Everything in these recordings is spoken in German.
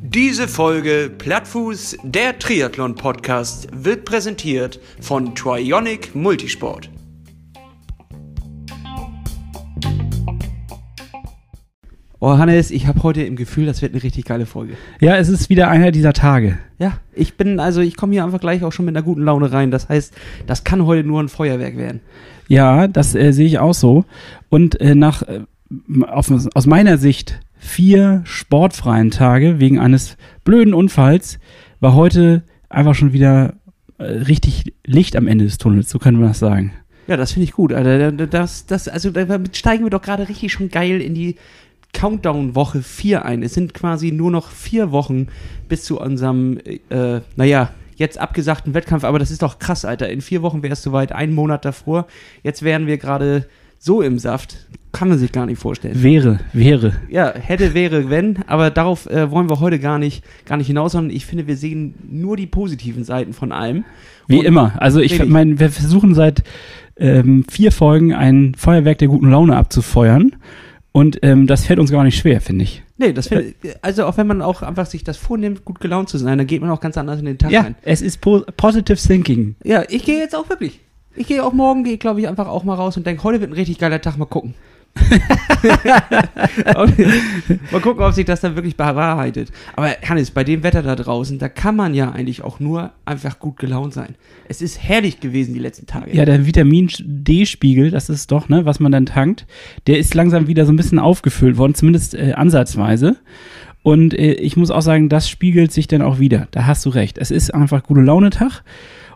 Diese Folge Plattfuß, der Triathlon-Podcast, wird präsentiert von Trionic Multisport. Oh, Hannes, ich habe heute im Gefühl, das wird eine richtig geile Folge. Ja, es ist wieder einer dieser Tage. Ja, ich bin, also ich komme hier einfach gleich auch schon mit einer guten Laune rein. Das heißt, das kann heute nur ein Feuerwerk werden. Ja, das äh, sehe ich auch so. Und äh, nach, äh, aus meiner Sicht, vier sportfreien Tage wegen eines blöden Unfalls war heute einfach schon wieder äh, richtig Licht am Ende des Tunnels, so können wir das sagen. Ja, das finde ich gut, Alter. Das, das, also damit steigen wir doch gerade richtig schon geil in die Countdown-Woche 4 ein. Es sind quasi nur noch vier Wochen bis zu unserem, äh, naja, jetzt abgesagten Wettkampf. Aber das ist doch krass, Alter. In vier Wochen wäre es soweit, einen Monat davor. Jetzt wären wir gerade so im Saft. Kann man sich gar nicht vorstellen. Wäre, wäre. Ja, hätte, wäre, wenn. Aber darauf äh, wollen wir heute gar nicht, gar nicht hinaus, sondern ich finde, wir sehen nur die positiven Seiten von allem. Wie Und- immer. Also ich meine, wir versuchen seit ähm, vier Folgen ein Feuerwerk der guten Laune abzufeuern. Und ähm, das fällt uns gar nicht schwer, finde ich. Nee, das finde also auch wenn man auch einfach sich das vornimmt, gut gelaunt zu sein, dann geht man auch ganz anders in den Tag Ja, rein. es ist po positive thinking. Ja, ich gehe jetzt auch wirklich. Ich gehe auch morgen, gehe glaube ich einfach auch mal raus und denke, heute wird ein richtig geiler Tag, mal gucken. Mal gucken, ob sich das dann wirklich bewahrheitet. Aber Hannes, bei dem Wetter da draußen, da kann man ja eigentlich auch nur einfach gut gelaunt sein. Es ist herrlich gewesen die letzten Tage. Ja, der Vitamin D-Spiegel, das ist doch, ne, was man dann tankt, der ist langsam wieder so ein bisschen aufgefüllt worden, zumindest äh, ansatzweise. Und äh, ich muss auch sagen, das spiegelt sich dann auch wieder. Da hast du recht. Es ist einfach gute Laune-Tag.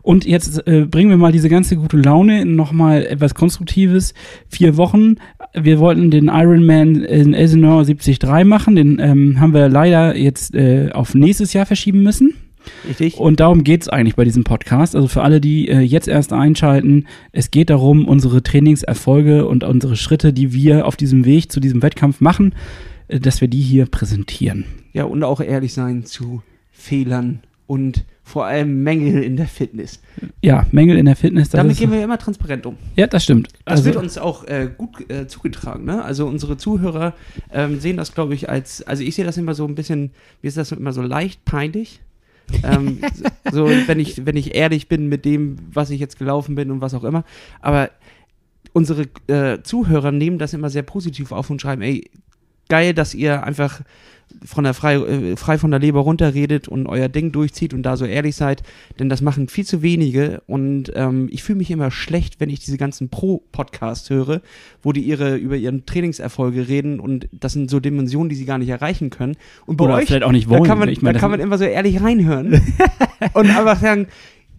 Und jetzt äh, bringen wir mal diese ganze gute Laune in nochmal etwas Konstruktives. Vier Wochen. Wir wollten den Ironman in Elsinore 73 machen. Den ähm, haben wir leider jetzt äh, auf nächstes Jahr verschieben müssen. Richtig? Und darum geht's eigentlich bei diesem Podcast. Also für alle, die äh, jetzt erst einschalten, es geht darum, unsere Trainingserfolge und unsere Schritte, die wir auf diesem Weg zu diesem Wettkampf machen, äh, dass wir die hier präsentieren. Ja, und auch ehrlich sein zu Fehlern und vor allem Mängel in der Fitness. Ja, Mängel in der Fitness. Damit gehen wir immer transparent um. ja, das stimmt. Das also, wird uns auch äh, gut äh, zugetragen. Ne? Also unsere Zuhörer ähm, sehen das, glaube ich, als, also ich sehe das immer so ein bisschen, mir ist das immer so leicht peinlich. ähm, so, wenn ich, wenn ich ehrlich bin mit dem, was ich jetzt gelaufen bin und was auch immer. Aber unsere äh, Zuhörer nehmen das immer sehr positiv auf und schreiben, ey, geil, dass ihr einfach von der frei, äh, frei von der Leber runterredet und euer Ding durchzieht und da so ehrlich seid, denn das machen viel zu wenige und ähm, ich fühle mich immer schlecht, wenn ich diese ganzen Pro-Podcasts höre, wo die ihre über ihren Trainingserfolge reden und das sind so Dimensionen, die sie gar nicht erreichen können. Und bei Oder euch, vielleicht auch nicht da wollen. kann man, Ich meine, da kann man immer so ehrlich reinhören und einfach sagen,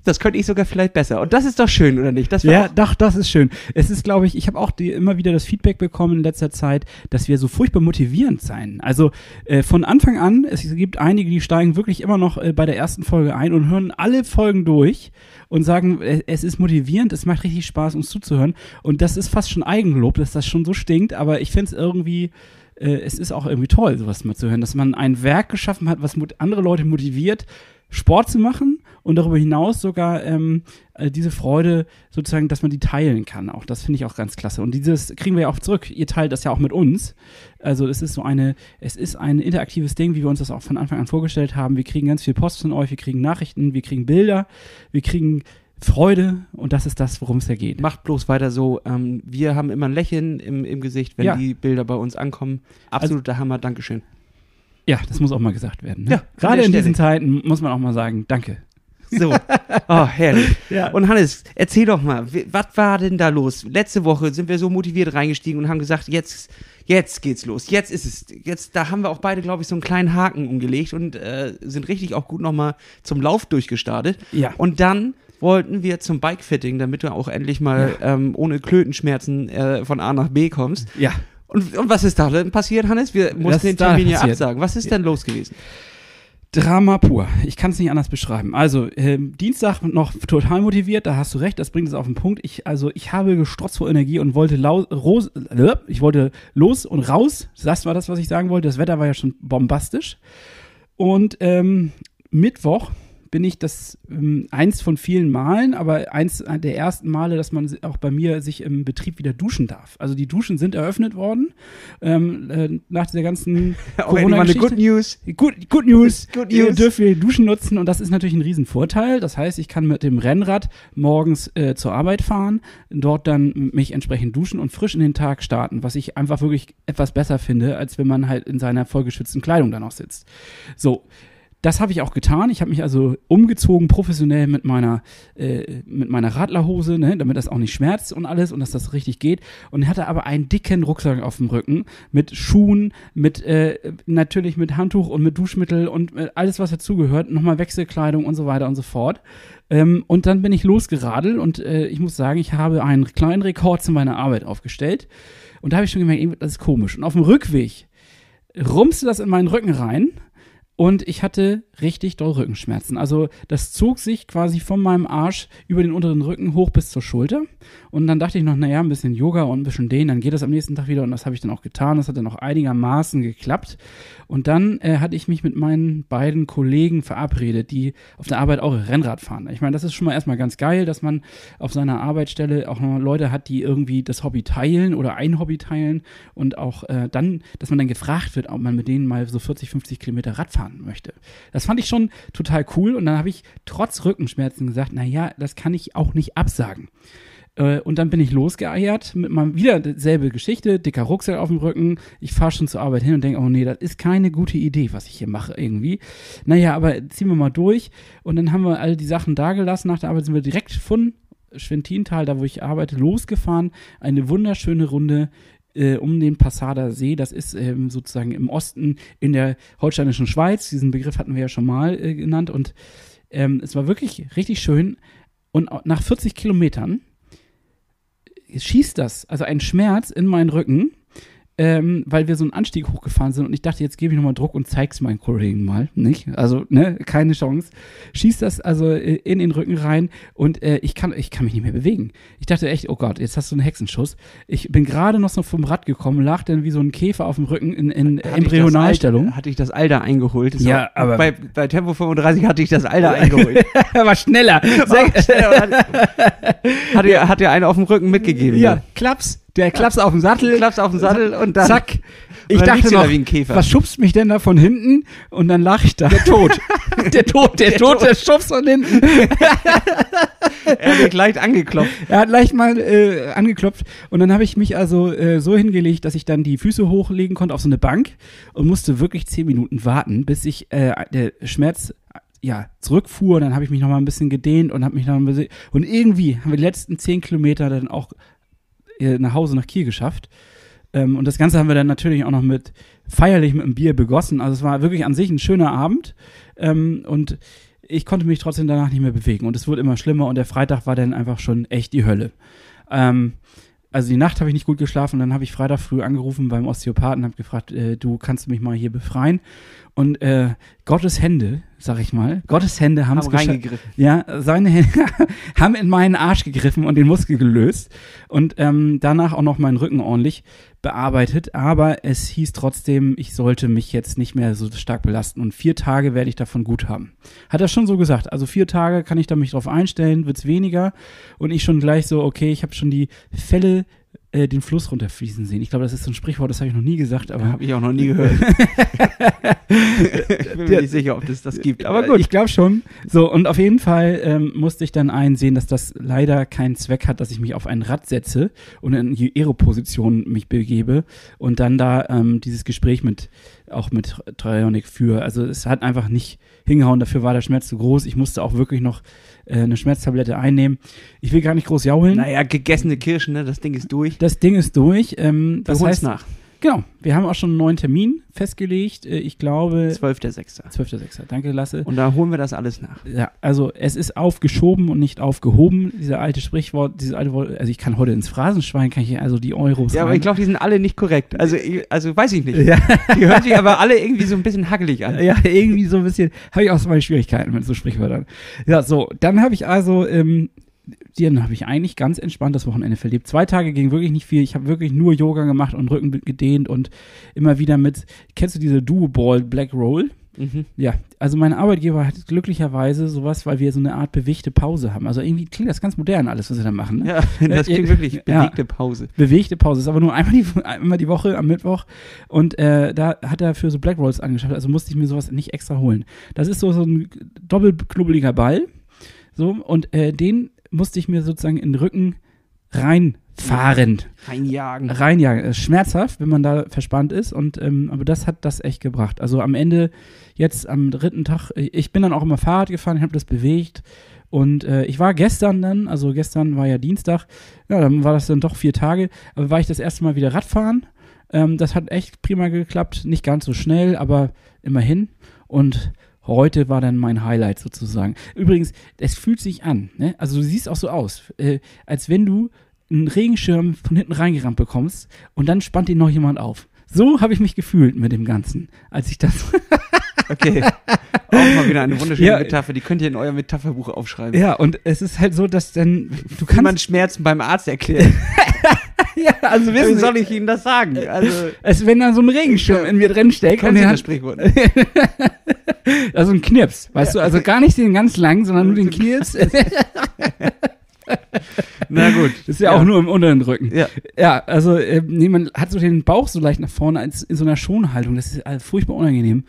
das könnte ich sogar vielleicht besser. Und das ist doch schön, oder nicht? Das Ja, doch, das ist schön. Es ist, glaube ich, ich habe auch die, immer wieder das Feedback bekommen in letzter Zeit, dass wir so furchtbar motivierend sein. Also äh, von Anfang an, es gibt einige, die steigen wirklich immer noch äh, bei der ersten Folge ein und hören alle Folgen durch und sagen, äh, es ist motivierend, es macht richtig Spaß, uns zuzuhören. Und das ist fast schon Eigenlob, dass das schon so stinkt, aber ich finde es irgendwie, äh, es ist auch irgendwie toll, sowas mal zu hören, dass man ein Werk geschaffen hat, was andere Leute motiviert, Sport zu machen und darüber hinaus sogar ähm, äh, diese Freude sozusagen, dass man die teilen kann. Auch das finde ich auch ganz klasse. Und dieses kriegen wir ja auch zurück. Ihr teilt das ja auch mit uns. Also es ist so eine, es ist ein interaktives Ding, wie wir uns das auch von Anfang an vorgestellt haben. Wir kriegen ganz viel Post von euch, wir kriegen Nachrichten, wir kriegen Bilder, wir kriegen Freude und das ist das, worum es ja geht. Macht bloß weiter so. Ähm, wir haben immer ein Lächeln im, im Gesicht, wenn Ja. die Bilder bei uns ankommen. Absoluter Hammer, Dankeschön. Ja, das muss auch mal gesagt werden. Ne? Ja, Gerade in diesen. Zeiten muss man auch mal sagen, danke. So. Oh, herrlich. Ja. Und Hannes, erzähl doch mal, was war denn da los? Letzte Woche sind wir so motiviert reingestiegen und haben gesagt, jetzt, jetzt geht's los. Jetzt ist es, jetzt, da haben wir auch beide, glaube ich, so einen kleinen Haken umgelegt und äh, sind richtig auch gut nochmal zum Lauf durchgestartet. Ja. Und dann wollten wir zum Bikefitting, damit du auch endlich mal ähm, ohne Klötenschmerzen äh, von A nach B kommst. Ja. Und, und was ist da denn passiert, Hannes? Wir mussten den Termin ja absagen. Was ist denn los gewesen? Drama pur. Ich kann es nicht anders beschreiben. Also, ähm, Dienstag noch total motiviert, da hast du recht, das bringt es auf den Punkt. Ich, also, ich habe gestrotzt vor Energie und wollte lau ros äh, ich wollte los und raus. Das war das, was ich sagen wollte. Das Wetter war ja schon bombastisch. Und ähm, Mittwoch bin ich das ähm, eins von vielen Malen, aber eins der ersten Male, dass man auch bei mir sich im Betrieb wieder duschen darf. Also die Duschen sind eröffnet worden ähm, äh, nach dieser ganzen Auch eine Good News. Good, good News. Good Ihr News. dürft wir Duschen nutzen und das ist natürlich ein Riesenvorteil. Das heißt, ich kann mit dem Rennrad morgens äh, zur Arbeit fahren, dort dann mich entsprechend duschen und frisch in den Tag starten, was ich einfach wirklich etwas besser finde, als wenn man halt in seiner vollgeschützten Kleidung dann noch sitzt. So. Das habe ich auch getan. Ich habe mich also umgezogen, professionell mit meiner, äh, mit meiner Radlerhose, ne, damit das auch nicht schmerzt und alles und dass das richtig geht. Und hatte aber einen dicken Rucksack auf dem Rücken mit Schuhen, mit äh, natürlich mit Handtuch und mit Duschmittel und äh, alles, was dazugehört, nochmal Wechselkleidung und so weiter und so fort. Ähm, und dann bin ich losgeradelt und äh, ich muss sagen, ich habe einen kleinen Rekord zu meiner Arbeit aufgestellt. Und da habe ich schon gemerkt, das ist komisch. Und auf dem Rückweg rumste das in meinen Rücken rein und ich hatte richtig doll Rückenschmerzen. Also das zog sich quasi von meinem Arsch über den unteren Rücken hoch bis zur Schulter. Und dann dachte ich noch, naja, ein bisschen Yoga und ein bisschen Dehnen, dann geht das am nächsten Tag wieder. Und das habe ich dann auch getan. Das hat dann auch einigermaßen geklappt. Und dann äh, hatte ich mich mit meinen beiden Kollegen verabredet, die auf der Arbeit auch Rennrad fahren. Ich meine, das ist schon mal erstmal ganz geil, dass man auf seiner Arbeitsstelle auch noch Leute hat, die irgendwie das Hobby teilen oder ein Hobby teilen. Und auch äh, dann, dass man dann gefragt wird, ob man mit denen mal so 40, 50 Kilometer Rad fahren möchte. Das fand ich schon total cool. Und dann habe ich trotz Rückenschmerzen gesagt, naja, das kann ich auch nicht absagen. Äh, Und dann bin ich losgeeiert mit mal wieder selbe Geschichte, dicker Rucksack auf dem Rücken. Ich fahre schon zur Arbeit hin und denke, oh nee, das ist keine gute Idee, was ich hier mache irgendwie. Naja, aber ziehen wir mal durch. Und dann haben wir all die Sachen da gelassen. Nach der Arbeit sind wir direkt von Schwentintal, da wo ich arbeite, losgefahren. Eine wunderschöne Runde äh, um den Passader See. Das ist ähm, sozusagen im Osten in der holsteinischen Schweiz. Diesen Begriff hatten wir ja schon mal äh, genannt. Und ähm, es war wirklich richtig schön. Und nach 40 Kilometern schießt das, also ein Schmerz in meinen Rücken, ähm, weil wir so einen Anstieg hochgefahren sind und ich dachte, jetzt gebe ich nochmal Druck und zeig's meinen Kollegen mal, nicht? Also, ne, keine Chance. Schießt das also äh, in den Rücken rein und äh, ich kann, ich kann mich nicht mehr bewegen. Ich dachte echt, oh Gott, jetzt hast du einen Hexenschuss. Ich bin gerade noch so vom Rad gekommen, lag dann wie so ein Käfer auf dem Rücken in, in Hatte Embryonalstellung. Alter- Hatte ich das Alter eingeholt. Das Ja, aber- Bei, bei Tempo 35 hatte ich das Alter eingeholt. war schneller. hat, dir, hat dir einen auf dem Rücken mitgegeben. ja, ne? Klaps. Der Klaps auf dem Sattel. Klappst auf den Sattel und dann. Zack. Ich dann dachte da noch, wie ein Käfer. was schubst mich denn da von hinten? Und dann lag ich da. Der Tod. der Tod, der, Tod, der schubst von hinten. Er hat leicht angeklopft. Er hat leicht mal äh, angeklopft und dann habe ich mich also äh, so hingelegt, dass ich dann die Füße hochlegen konnte auf so eine Bank und musste wirklich zehn Minuten warten, bis ich äh, der Schmerz ja zurückfuhr. Dann habe ich mich noch mal ein bisschen gedehnt und habe mich noch ein bisschen und irgendwie haben wir die letzten zehn Kilometer dann auch nach Hause nach Kiel geschafft. Ähm, und das Ganze haben wir dann natürlich auch noch mit feierlich mit einem Bier begossen. Also es war wirklich an sich ein schöner Abend. Ähm, und ich konnte mich trotzdem danach nicht mehr bewegen. Und es wurde immer schlimmer und der Freitag war dann einfach schon echt die Hölle. Ähm, also die Nacht habe ich nicht gut geschlafen. Dann habe ich Freitag früh angerufen beim Osteopathen und habe gefragt, äh, du kannst mich mal hier befreien. Und äh, Gottes Hände, sag ich mal, Gottes Hände haben es reingegriffen. Ja, seine Hände haben in meinen Arsch gegriffen und den Muskel gelöst und ähm, danach auch noch meinen Rücken ordentlich bearbeitet. Aber es hieß trotzdem, ich sollte mich jetzt nicht mehr so stark belasten und vier Tage werde ich davon gut haben. Hat er schon so gesagt. Also vier Tage kann ich da mich drauf einstellen, wird's weniger und ich schon gleich so, okay, ich habe schon die Fälle äh, den Fluss runterfließen sehen. Ich glaube, das ist so ein Sprichwort, das habe ich noch nie gesagt, aber Habe ich auch noch nie gehört. ich bin mir nicht sicher, ob das das gibt. Aber gut. Ich glaube schon. So, und auf jeden Fall ähm, musste ich dann einsehen, dass das leider keinen Zweck hat, dass ich mich auf ein Rad setze und in die Aero-Position mich begebe und dann da ähm, dieses Gespräch mit auch mit Trionic führe. Also es hat einfach nicht hingehauen, dafür war der Schmerz zu groß. Ich musste auch wirklich noch äh, eine Schmerztablette einnehmen. Ich will gar nicht groß jaulen. naja, gegessene Kirschen, ne? Das Ding ist durch. Das Ding ist durch. Ähm, das heißt, nach. Genau, wir haben auch schon einen neuen Termin festgelegt. Äh, ich glaube, 12.06. 12.06. Danke, Lasse. Und da holen wir das alles nach. Ja, also es ist aufgeschoben und nicht aufgehoben, dieser alte Sprichwort, dieses alte Wort, also ich kann heute ins Phrasenschwein, kann ich hier also die Euros Ja, aber rein- ich glaube, die sind alle nicht korrekt. Also, ich- also weiß ich nicht. ja, Die hören sich aber alle irgendwie so ein bisschen hackelig an. ja, irgendwie so ein bisschen, habe ich auch so meine Schwierigkeiten mit so Sprichwörtern. Ja, so, dann habe ich also, ähm, dann habe ich eigentlich ganz entspannt das Wochenende verlebt. Zwei Tage ging wirklich nicht viel. Ich habe wirklich nur Yoga gemacht und Rücken gedehnt und immer wieder mit, kennst du diese Duo Ball Black Roll? Mhm. Ja, also mein Arbeitgeber hat glücklicherweise sowas, weil wir so eine Art bewegte Pause haben. Also irgendwie klingt das ganz modern alles, was sie da machen. Ne? Ja, das Äh, klingt wirklich ja. bewegte Pause. Bewegte Pause ist aber nur einmal die, einmal die Woche am Mittwoch und äh, da hat er für so Black Rolls angeschafft, also musste ich mir sowas nicht extra holen. Das ist so, so ein doppelknubbeliger Ball so und äh, den musste ich mir sozusagen in den Rücken reinfahren. Reinjagen. Reinjagen. Ist schmerzhaft, wenn man da verspannt ist und ähm, aber das hat das echt gebracht. Also am Ende jetzt am dritten Tag, äh, ich bin dann auch immer Fahrrad gefahren, ich habe das bewegt und äh, ich war gestern dann, also gestern war ja Dienstag, ja, dann war das dann doch vier Tage, aber war ich das erste Mal wieder Radfahren. Ähm, das hat echt prima geklappt, nicht ganz so schnell, aber immerhin. Und heute war dann mein Highlight sozusagen. Übrigens, es fühlt sich an, ne? also du siehst auch so aus, äh, als wenn du einen Regenschirm von hinten reingerammt bekommst und dann spannt ihn noch jemand auf. So habe ich mich gefühlt mit dem Ganzen, als ich das. Okay. Auch mal wieder eine wunderschöne Ja. Metapher. Die könnt ihr in euer Metapherbuch aufschreiben. ja, und es ist halt so, dass dann du Kann man kannst. Schmerzen beim Arzt erklären? ja, also Wie wissen soll ich Ihnen das sagen? Also, es, wenn da so ein Regenschirm in mir drin steckt kennen Sie das Sprichwort? also ein Knips, weißt du, also gar nicht den ganz lang, sondern nur den Knips. Das Na gut. ist ja, auch nur im unteren Rücken. Ja. Ja, also äh, nee, man hat so den Bauch so leicht nach vorne als in so einer Schonhaltung. Das ist äh, furchtbar unangenehm.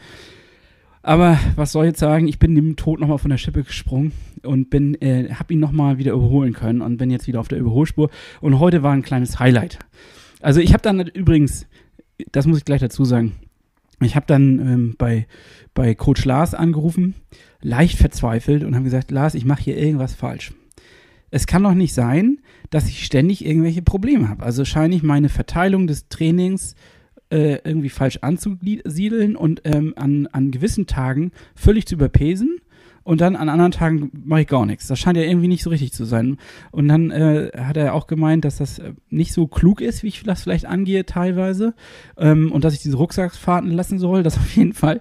Aber was soll ich jetzt sagen? Ich bin dem Tod nochmal von der Schippe gesprungen und bin, äh, hab ihn nochmal wieder überholen können und bin jetzt wieder auf der Überholspur. Und heute war ein kleines Highlight. Also ich habe dann übrigens, das muss ich gleich dazu sagen, ich habe dann ähm, bei, bei Coach Lars angerufen, leicht verzweifelt und habe gesagt, Lars, ich mache hier irgendwas falsch. Es kann doch nicht sein, dass ich ständig irgendwelche Probleme habe. Also scheine ich meine Verteilung des Trainings äh, irgendwie falsch anzusiedeln und ähm, an, an gewissen Tagen völlig zu überpesen und dann an anderen Tagen mache ich gar nichts. Das scheint ja irgendwie nicht so richtig zu sein. Und dann äh, hat er auch gemeint, dass das äh, nicht so klug ist, wie ich das vielleicht angehe teilweise ähm, und dass ich diese Rucksacksfahrten lassen soll, das auf jeden Fall.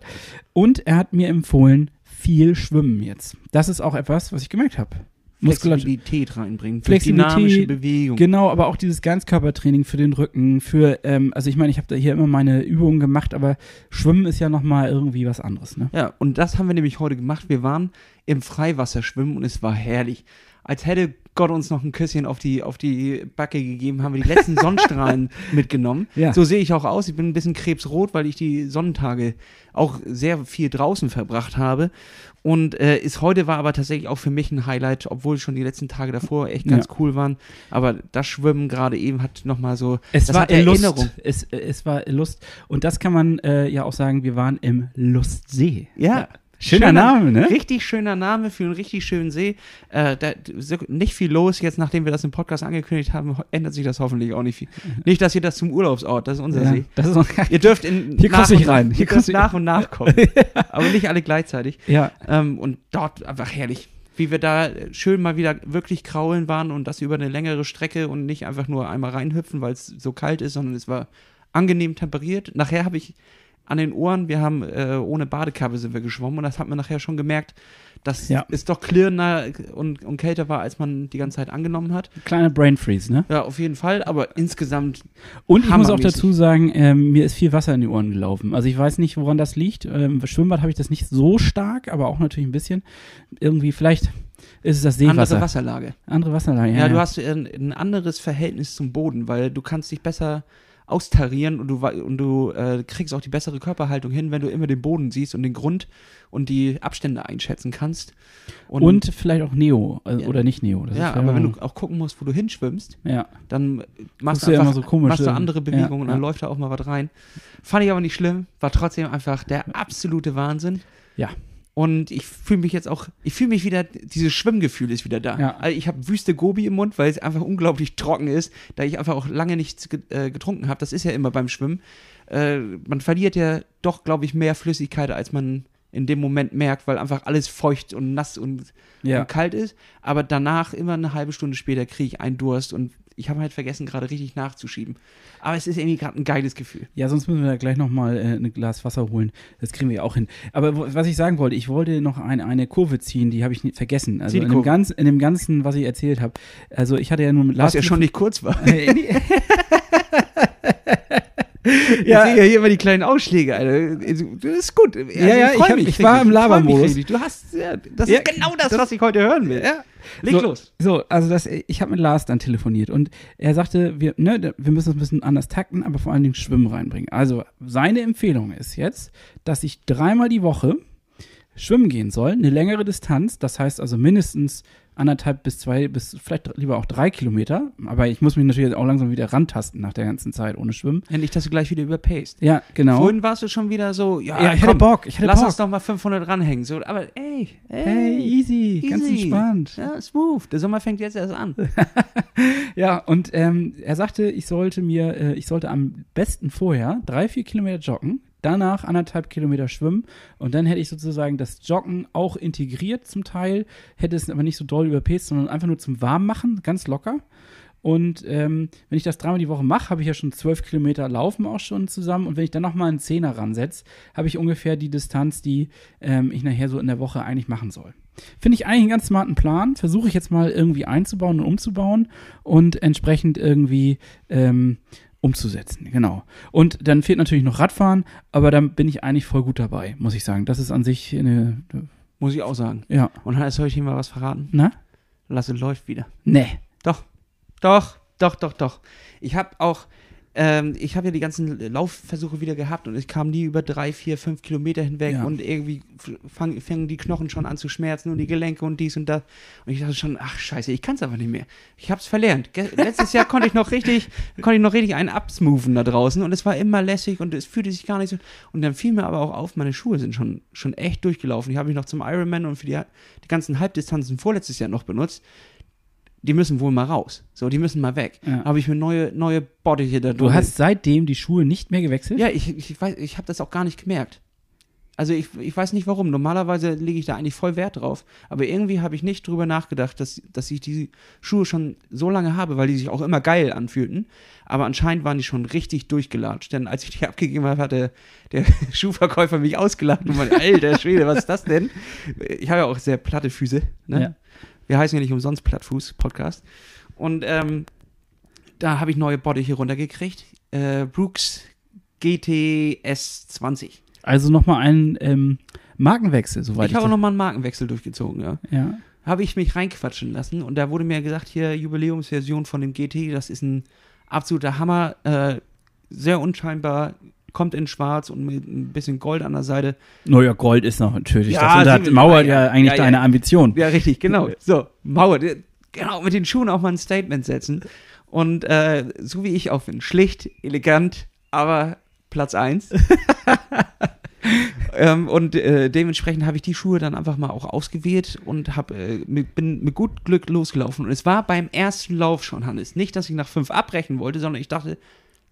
Und er hat mir empfohlen, viel schwimmen jetzt. Das ist auch etwas, was ich gemerkt habe. Flexibilität reinbringen. Flexibilität, Dynamische Bewegung. Genau, aber auch dieses Ganzkörpertraining für den Rücken, für, ähm, also ich meine, ich habe da hier immer meine Übungen gemacht, aber Schwimmen ist ja nochmal irgendwie was anderes, ne? Ja, und das haben wir nämlich heute gemacht. Wir waren im Freiwasser schwimmen und es war herrlich. Als hätte Gott uns noch ein Küsschen auf die, auf die Backe gegeben, haben wir die letzten Sonnenstrahlen mitgenommen. Ja. So sehe ich auch aus. Ich bin ein bisschen krebsrot, weil ich die Sonnentage auch sehr viel draußen verbracht habe. Und äh, ist heute war aber tatsächlich auch für mich ein Highlight, obwohl schon die letzten Tage davor echt ganz Ja. cool waren. Aber das Schwimmen gerade eben hat nochmal so. Es das war Lust. Es, es war Lust. Und das kann man äh, ja auch sagen, wir waren im Lustsee. Ja. Schöner Name, ne? Richtig schöner Name für einen richtig schönen See. Äh, da, nicht viel los. Jetzt, nachdem wir das im Podcast angekündigt haben, ändert sich das hoffentlich auch nicht viel. Nicht, dass ihr das zum Urlaubsort, das ist unser Ja, See. das ist Ihr dürft in, Hier nach und- rein. Ihr Hier dürft koste ich- nach und nach kommen. Aber nicht alle gleichzeitig. ja, Ähm, und dort einfach herrlich. Wie wir da schön mal wieder wirklich kraulen waren und das über eine längere Strecke und nicht einfach nur einmal reinhüpfen, weil es so kalt ist, sondern es war angenehm temperiert. Nachher habe ich an den Ohren, wir haben äh, ohne Badekappe sind wir geschwommen und das hat man nachher schon gemerkt, dass Ja. es doch klirrender und, und kälter war, als man die ganze Zeit angenommen hat. kleiner Brain Freeze, ne? Ja, auf jeden Fall, aber insgesamt Und ich muss auch dazu sagen, ähm, mir ist viel Wasser in die Ohren gelaufen. Also ich weiß nicht, woran das liegt. Ähm, Schwimmbad habe ich das nicht so stark, aber auch natürlich ein bisschen. Irgendwie, vielleicht ist es das Seewasser. andere Wasserlage. Andere Wasserlage, ja. Ja, du hast ein, ein anderes Verhältnis zum Boden, weil du kannst dich besser austarieren und du, und du äh, kriegst auch die bessere Körperhaltung hin, wenn du immer den Boden siehst und den Grund und die Abstände einschätzen kannst. Und, vielleicht auch Neo, äh, Ja. oder nicht Neo. Das ja, aber wenn du auch gucken musst, wo du hinschwimmst, Ja, dann machst du einfach immer so komisch, machst du andere Bewegungen ja, und dann läuft da auch mal was rein. Fand ich aber nicht schlimm, war trotzdem einfach der absolute Wahnsinn. Ja. Und ich fühle mich jetzt auch, ich fühle mich wieder, dieses Schwimmgefühl ist wieder da. Ja. Also ich habe wüste Gobi im Mund, weil es einfach unglaublich trocken ist, da ich einfach auch lange nichts äh, getrunken habe. Das ist ja immer beim Schwimmen. Äh, man verliert ja doch, glaube ich, mehr Flüssigkeit, als man in dem Moment merkt, weil einfach alles feucht und nass und, ja. und kalt ist. Aber danach, immer eine halbe Stunde später, kriege ich einen Durst und ich habe halt vergessen, gerade richtig nachzuschieben. Aber es ist irgendwie gerade ein geiles Gefühl. Ja, sonst müssen wir da gleich nochmal äh, ein Glas Wasser holen. Das kriegen wir ja auch hin. Aber was ich sagen wollte, ich wollte noch eine, eine Kurve ziehen, die habe ich nicht vergessen. Also in dem, ganz, in dem Ganzen, was ich erzählt habe. Also ich hatte ja nur mit Was Lars ja schon nicht kurz war. Ja. Ich sehe ja hier immer die kleinen Ausschläge, Alter. Das ist gut. Also, ja, ja, ich, freu hab, ich war richtig. im Labermodus. Du hast, ja, das Ja, ist genau das, das- was ich heute hören will. Ja. Leg so, los. So, also das, ich habe mit Lars dann telefoniert und er sagte, wir, ne, wir müssen das ein bisschen anders takten, aber vor allen Dingen Schwimmen reinbringen. Also seine Empfehlung ist jetzt, dass ich dreimal die Woche schwimmen gehen soll, eine längere Distanz, das heißt also mindestens anderthalb bis zwei, bis vielleicht lieber auch drei Kilometer. Aber ich muss mich natürlich auch langsam wieder rantasten nach der ganzen Zeit ohne Schwimmen. Ja, nicht, dass du gleich wieder überpaced. Ja, genau. Vorhin warst du schon wieder so, ja, ja, ich komm, hatte Bock, ich hatte lass Bock. uns doch mal 500 ranhängen. So, aber ey, ey, hey, easy, ganz easy. entspannt. Ja, smooth. Der Sommer fängt jetzt erst an. Ja, und ähm, er sagte, ich sollte mir, äh, ich sollte am besten vorher drei, vier Kilometer joggen, danach anderthalb Kilometer schwimmen und dann hätte ich sozusagen das Joggen auch integriert zum Teil, hätte es aber nicht so doll überpaced, sondern einfach nur zum Warmmachen, ganz locker. Und ähm, wenn ich das dreimal die Woche mache, habe ich ja schon zwölf Kilometer Laufen auch schon zusammen. Und wenn ich dann nochmal einen Zehner ransetze, habe ich ungefähr die Distanz, die ähm, ich nachher so in der Woche eigentlich machen soll. Finde ich eigentlich einen ganz smarten Plan. Versuche ich jetzt mal irgendwie einzubauen und umzubauen und entsprechend irgendwie ähm, umzusetzen. Genau. Und dann fehlt natürlich noch Radfahren, aber dann bin ich eigentlich voll gut dabei, muss ich sagen. Das ist an sich eine. Muss ich auch sagen. Ja. Und Hannes, soll ich ihm mal was verraten? Na? Lasse läuft wieder. Nee. Doch, doch, doch, doch, doch. Ich habe auch, ähm, ich habe ja die ganzen Laufversuche wieder gehabt und ich kam nie über drei, vier, fünf Kilometer hinweg Ja. und irgendwie f- fang, fangen die Knochen schon an zu schmerzen und die Gelenke und dies und das. Und ich dachte schon, ach scheiße, ich kann es einfach nicht mehr. Ich habe es verlernt. Ge letztes Jahr konnte ich noch richtig, konnte ich noch richtig einen absmoothen da draußen und es war immer lässig und es fühlte sich gar nicht so. Und dann fiel mir aber auch auf, meine Schuhe sind schon, schon echt durchgelaufen. Die habe ich noch zum Ironman und für die, die ganzen Halbdistanzen vorletztes Jahr noch benutzt die müssen wohl mal raus. So, die müssen mal weg. Ja. Habe ich mir neue, neue Body hier da Du hast seitdem die Schuhe nicht mehr gewechselt? Ja, ich, ich weiß, ich habe das auch gar nicht gemerkt. Also ich, ich weiß nicht warum. Normalerweise lege ich da eigentlich voll Wert drauf. Aber irgendwie habe ich nicht drüber nachgedacht, dass, dass ich die Schuhe schon so lange habe, weil die sich auch immer geil anfühlten. Aber anscheinend waren die schon richtig durchgelatscht. Denn als ich die abgegeben habe, hat der, der Schuhverkäufer mich ausgelacht und meinte, alter Schwede, was ist das denn? Ich habe ja auch sehr platte Füße. Ne? Ja. Wir heißen ja nicht umsonst Plattfuß-Podcast. Und ähm, da habe ich neue Body hier runtergekriegt. Äh, Brooks GTS 20. Also nochmal einen ähm, Markenwechsel, soweit ich habe das- nochmal einen Markenwechsel durchgezogen, ja. Ja. Habe ich mich reinquatschen lassen und da wurde mir gesagt, hier Jubiläumsversion von dem GT, das ist ein absoluter Hammer, äh, sehr unscheinbar, kommt in schwarz und mit ein bisschen Gold an der Seite. Naja, Gold ist noch natürlich. Ja, das, das sie- mauert ja, ja, ja, eigentlich ja, ja. deine Ambition. Ja, richtig, genau. So, Mauer. Genau, mit den Schuhen auch mal ein Statement setzen. Und äh, so wie ich auch bin. Schlicht, elegant, aber Platz 1. ähm, und äh, dementsprechend habe ich die Schuhe dann einfach mal auch ausgewählt und hab, äh, mit, bin mit gut Glück losgelaufen. Und es war beim ersten Lauf schon, Hannes. Nicht, dass ich nach fünf abbrechen wollte, sondern ich dachte,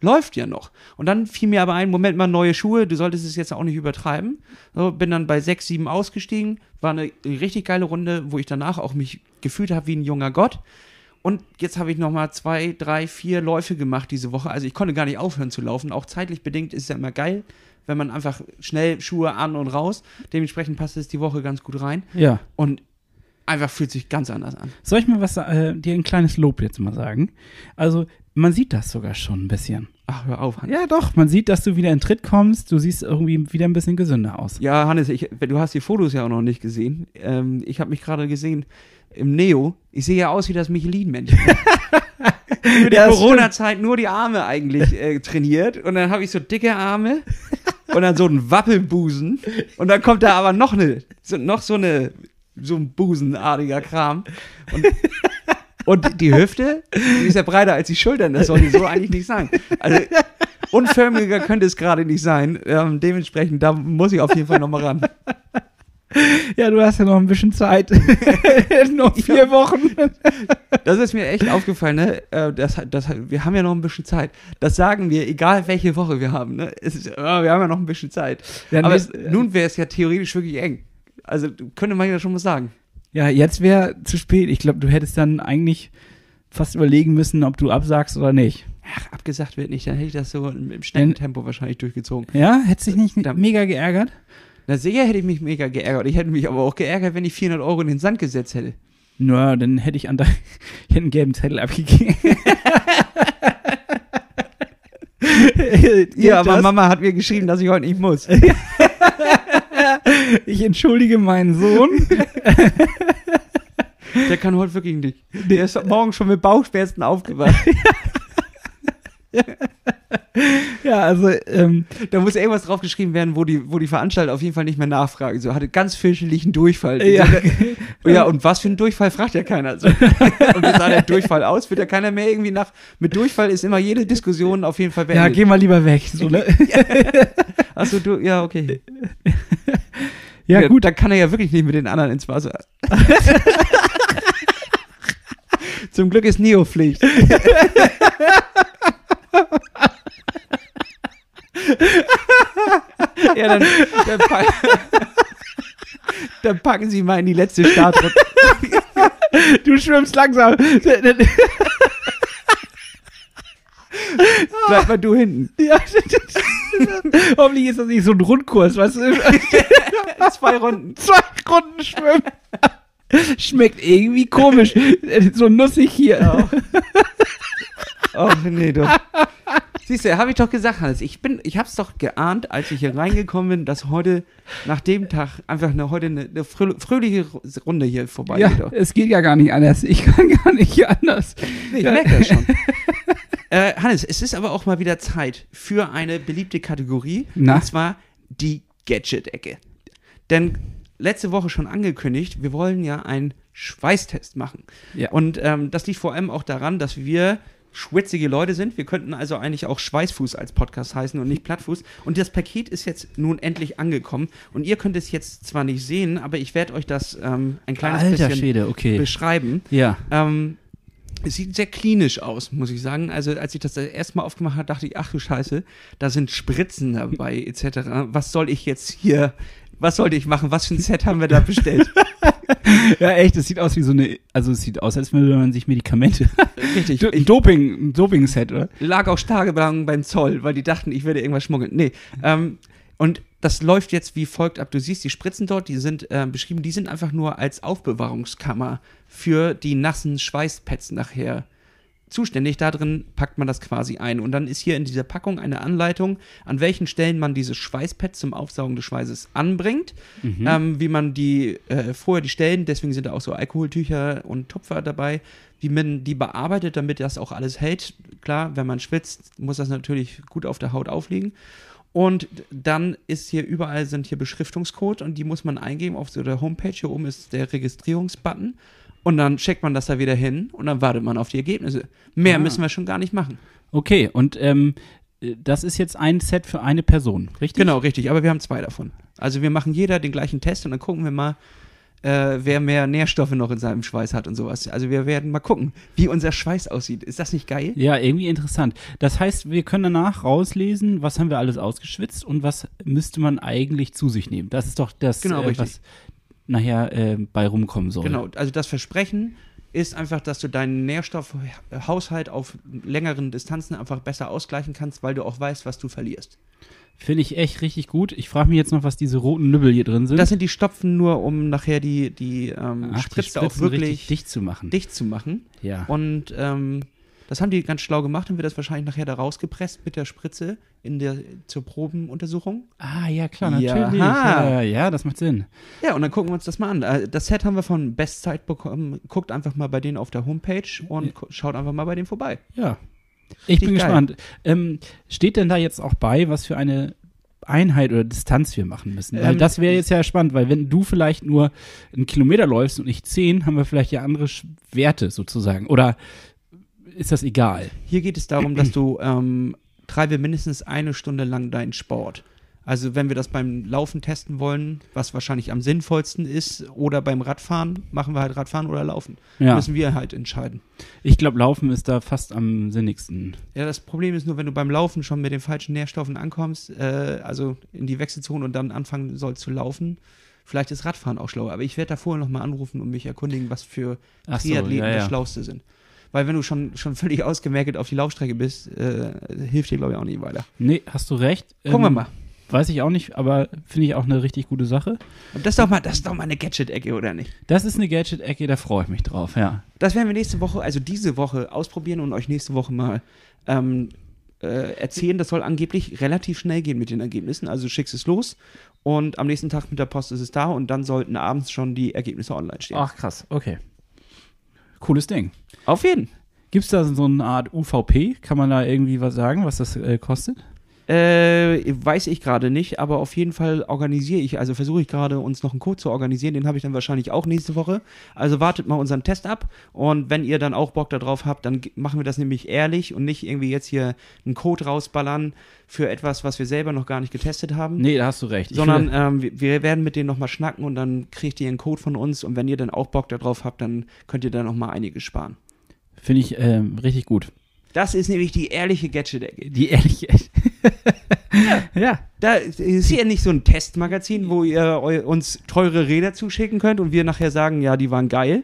läuft ja noch. Und dann fiel mir aber ein, Moment mal, neue Schuhe, du solltest es jetzt auch nicht übertreiben. So, bin dann bei 6, 7 ausgestiegen, war eine richtig geile Runde, wo ich danach auch mich gefühlt habe wie ein junger Gott. Und jetzt habe ich nochmal zwei, drei, vier Läufe gemacht diese Woche. Also ich konnte gar nicht aufhören zu laufen. Auch zeitlich bedingt ist es ja immer geil, wenn man einfach schnell Schuhe an und raus. Dementsprechend passt es die Woche ganz gut rein. Ja. Und einfach fühlt sich ganz anders an. Soll ich mal was, äh, dir ein kleines Lob jetzt mal sagen? Also, man sieht das sogar schon ein bisschen. Ach, hör auf, Hannes. Ja, doch, man sieht, dass du wieder in Tritt kommst. Du siehst irgendwie wieder ein bisschen gesünder aus. Ja, Hannes, ich, du hast die Fotos ja auch noch nicht gesehen. Ähm, ich habe mich gerade gesehen im Neo. Ich sehe ja aus wie das Michelin-Männchen. Über die Ja, Corona-Zeit nur die Arme eigentlich äh, trainiert. Und dann habe ich so dicke Arme und dann so einen Wappelbusen. Und dann kommt da aber noch eine, so, noch so eine, so ein busenartiger Kram. Und, und die Hüfte, die ist ja breiter als die Schultern. Das sollte so eigentlich nicht sein. Also, unförmiger könnte es gerade nicht sein. Ähm, dementsprechend, da muss ich auf jeden Fall nochmal ran. Ja, du hast ja noch ein bisschen Zeit. noch vier Wochen. Das ist mir echt aufgefallen, ne? Äh, Das, das, wir haben ja noch ein bisschen Zeit. Das sagen wir, egal welche Woche wir haben, ne? Ist, äh, wir haben ja noch ein bisschen Zeit. Ja, Aber nee, es, nun wäre es ja theoretisch wirklich eng. Also könnte man ja schon mal sagen. Ja, jetzt wäre zu spät. Ich glaube, du hättest dann eigentlich fast überlegen müssen, ob du absagst oder nicht. Ach, abgesagt wird nicht, dann hätte ich das so im schnellen Tempo wahrscheinlich durchgezogen. Ja, hättest dich nicht Da- mega geärgert? Na sicher hätte ich mich mega geärgert. Ich hätte mich aber auch geärgert, wenn ich 400 Euro in den Sand gesetzt hätte. Na, dann hätte ich an dein, ich hätte einen gelben Zettel abgegeben. Ja, aber das? Mama hat mir geschrieben, dass ich heute nicht muss. Ich entschuldige meinen Sohn. Der kann heute wirklich nicht. Der ist morgen schon mit Bauchschmerzen aufgewacht. Ja, also, ähm, Da muss irgendwas draufgeschrieben werden, wo die, wo die Veranstalter auf jeden Fall nicht mehr nachfragen. So hatte ganz fürchterlichen Durchfall. ja. Ja, und was für ein Durchfall fragt ja keiner. So. Und wie sah der Durchfall aus? Wird ja keiner mehr irgendwie nach. Mit Durchfall ist immer jede Diskussion auf jeden Fall ja, beendet. geh mal lieber weg. So, ne? Achso, du, ja, okay. Ja, gut. Da kann er ja wirklich nicht mit den anderen ins Wasser. Zum Glück ist Neo Pflicht. ja, dann, dann, pack, dann packen Sie mal in die letzte Startrunde. Du schwimmst langsam. Bleib mal du hinten. Ja, Hoffentlich ist das nicht so ein Rundkurs, du? Zwei Runden. Zwei Runden schwimmen. Schmeckt irgendwie komisch. So nussig hier. Oh, nee, doch. Siehst du, habe ich doch gesagt, Hans. Ich bin, ich hab's doch geahnt, als ich hier reingekommen bin, dass heute, nach dem Tag, einfach eine, heute eine, eine frö- fröhliche Runde hier vorbei Ja, geht. es geht ja gar nicht anders. Ich kann gar nicht anders. Nee, ich merke das schon. äh, Hannes, es ist aber auch mal wieder Zeit für eine beliebte Kategorie. Na? Und zwar die Gadget-Ecke. Denn letzte Woche schon angekündigt, wir wollen ja einen Schweißtest machen. Ja. Und ähm, das liegt vor allem auch daran, dass wir schwitzige Leute sind. Wir könnten also eigentlich auch Schweißfuß als Podcast heißen und nicht Plattfuß. Und das Paket ist jetzt nun endlich angekommen. Und ihr könnt es jetzt zwar nicht sehen, aber ich werde euch das ähm, ein kleines Alter bisschen Schwede, okay. beschreiben. Ja. Ähm, es sieht sehr klinisch aus, muss ich sagen. Also als ich das das erste Mal aufgemacht habe, dachte ich, ach du Scheiße, da sind Spritzen dabei etc. Was soll ich jetzt hier, was sollte ich machen? Was für ein Set haben wir da bestellt? Ja, echt, es sieht aus wie so eine, also es sieht aus, als würde man sich Medikamente. Richtig. Ein Doping, ein Doping-Set, oder? lag auch tagelang beim Zoll, weil die dachten, ich würde irgendwas schmuggeln. Nee. Ähm, und das läuft jetzt wie folgt ab. Du siehst die Spritzen dort, die sind äh, beschrieben, die sind einfach nur als Aufbewahrungskammer für die nassen Schweißpads nachher zuständig. Da drin packt man das quasi ein. Und dann ist hier in dieser Packung eine Anleitung, an welchen Stellen man dieses Schweißpad zum Aufsaugen des Schweißes anbringt, ähm, wie man die äh, vorher die Stellen, deswegen sind da auch so Alkoholtücher und Tupfer dabei, wie man die bearbeitet, damit das auch alles hält. Klar, wenn man schwitzt, muss das natürlich gut auf der Haut aufliegen. Und dann ist hier überall sind hier Beschriftungscode und die muss man eingeben auf so der Homepage. Hier oben ist der Registrierungsbutton. Und dann checkt man das da wieder hin und dann wartet man auf die Ergebnisse. Mehr Ah. müssen wir schon gar nicht machen. Okay, und ähm, das ist jetzt ein Set für eine Person, richtig? Genau, richtig. Aber wir haben zwei davon. Also wir machen jeder den gleichen Test und dann gucken wir mal, äh, wer mehr Nährstoffe noch in seinem Schweiß hat und sowas. Also wir werden mal gucken, wie unser Schweiß aussieht. Ist das nicht geil? Ja, irgendwie interessant. Das heißt, wir können danach rauslesen, was haben wir alles ausgeschwitzt und was müsste man eigentlich zu sich nehmen. Das ist doch das, Genau, äh, richtig. was nachher äh, bei rumkommen soll. Genau, also das Versprechen ist einfach, dass du deinen Nährstoffhaushalt auf längeren Distanzen einfach besser ausgleichen kannst, weil du auch weißt, was du verlierst. Finde ich echt richtig gut. Ich frage mich jetzt noch, was diese roten Nübbel hier drin sind. Das sind die Stopfen nur, um nachher die, die ähm, Ach, die Spritze auch Spritzen wirklich dicht zu machen. dicht zu machen. Ja. Und ähm, das haben die ganz schlau gemacht und wird das wahrscheinlich nachher da rausgepresst mit der Spritze in der, zur Probenuntersuchung. Ah, ja, klar, natürlich. Ja, ja, das macht Sinn. Ja, und dann gucken wir uns das mal an. Äh, Das Set haben wir von Bestzeit bekommen. Guckt einfach mal bei denen auf der Homepage und schaut einfach mal bei denen vorbei. Ja. Ich bin geil. gespannt. Ähm, steht denn da jetzt auch bei, was für eine Einheit oder Distanz wir machen müssen? Weil Ähm, das wäre jetzt ja spannend, weil wenn du vielleicht nur einen Kilometer läufst und ich zehn, haben wir vielleicht ja andere Werte sozusagen. Oder ist das egal? Hier geht es darum, dass du ähm, treibe mindestens eine Stunde lang deinen Sport. Also wenn wir das beim Laufen testen wollen, was wahrscheinlich am sinnvollsten ist, oder beim Radfahren, machen wir halt Radfahren oder Laufen. Ja. Müssen wir halt entscheiden. Ich glaube, Laufen ist da fast am sinnigsten. Ja, das Problem ist nur, wenn du beim Laufen schon mit den falschen Nährstoffen ankommst, äh, also in die Wechselzone und dann anfangen sollst zu laufen, vielleicht ist Radfahren auch schlauer. Aber ich werde da vorher nochmal anrufen und mich erkundigen, was für Ach so, Triathleten ja, ja. das Schlauste sind. Weil wenn du schon, schon völlig ausgemerkt auf die Laufstrecke bist, äh, hilft dir, glaube ich, auch nicht weiter. Nee, hast du recht. Gucken wir Ähm, mal. Weiß ich auch nicht, aber finde ich auch eine richtig gute Sache. Und das ist doch mal, das ist doch mal eine Gadget-Ecke, oder nicht? Das ist eine Gadget-Ecke, da freue ich mich drauf, ja. Das werden wir nächste Woche, also diese Woche, ausprobieren und euch nächste Woche mal ähm, äh, erzählen, das soll angeblich relativ schnell gehen mit den Ergebnissen. Also du schickst es los und am nächsten Tag mit der Post ist es da und dann sollten abends schon die Ergebnisse online stehen. Ach, krass, okay. Cooles Ding. Auf jeden. Gibt es da so eine Art UVP? Kann man da irgendwie was sagen, was das äh, kostet? Äh, weiß ich gerade nicht, aber auf jeden Fall organisiere ich, also versuche ich gerade uns noch einen Code zu organisieren, den habe ich dann wahrscheinlich auch nächste Woche. Also wartet mal unseren Test ab und wenn ihr dann auch Bock darauf habt, dann machen wir das nämlich ehrlich und nicht irgendwie jetzt hier einen Code rausballern für etwas, was wir selber noch gar nicht getestet haben. Nee, da hast du recht. Sondern ähm, wir, wir werden mit denen nochmal schnacken und dann kriegt ihr einen Code von uns und wenn ihr dann auch Bock darauf habt, dann könnt ihr da nochmal einiges sparen. Finde ich ähm, richtig gut. Das ist nämlich die ehrliche Gadget-Ecke. Die ehrlich. ja. Da ist hier nicht so ein Testmagazin, wo ihr uns teure Räder zuschicken könnt und wir nachher sagen, ja, die waren geil.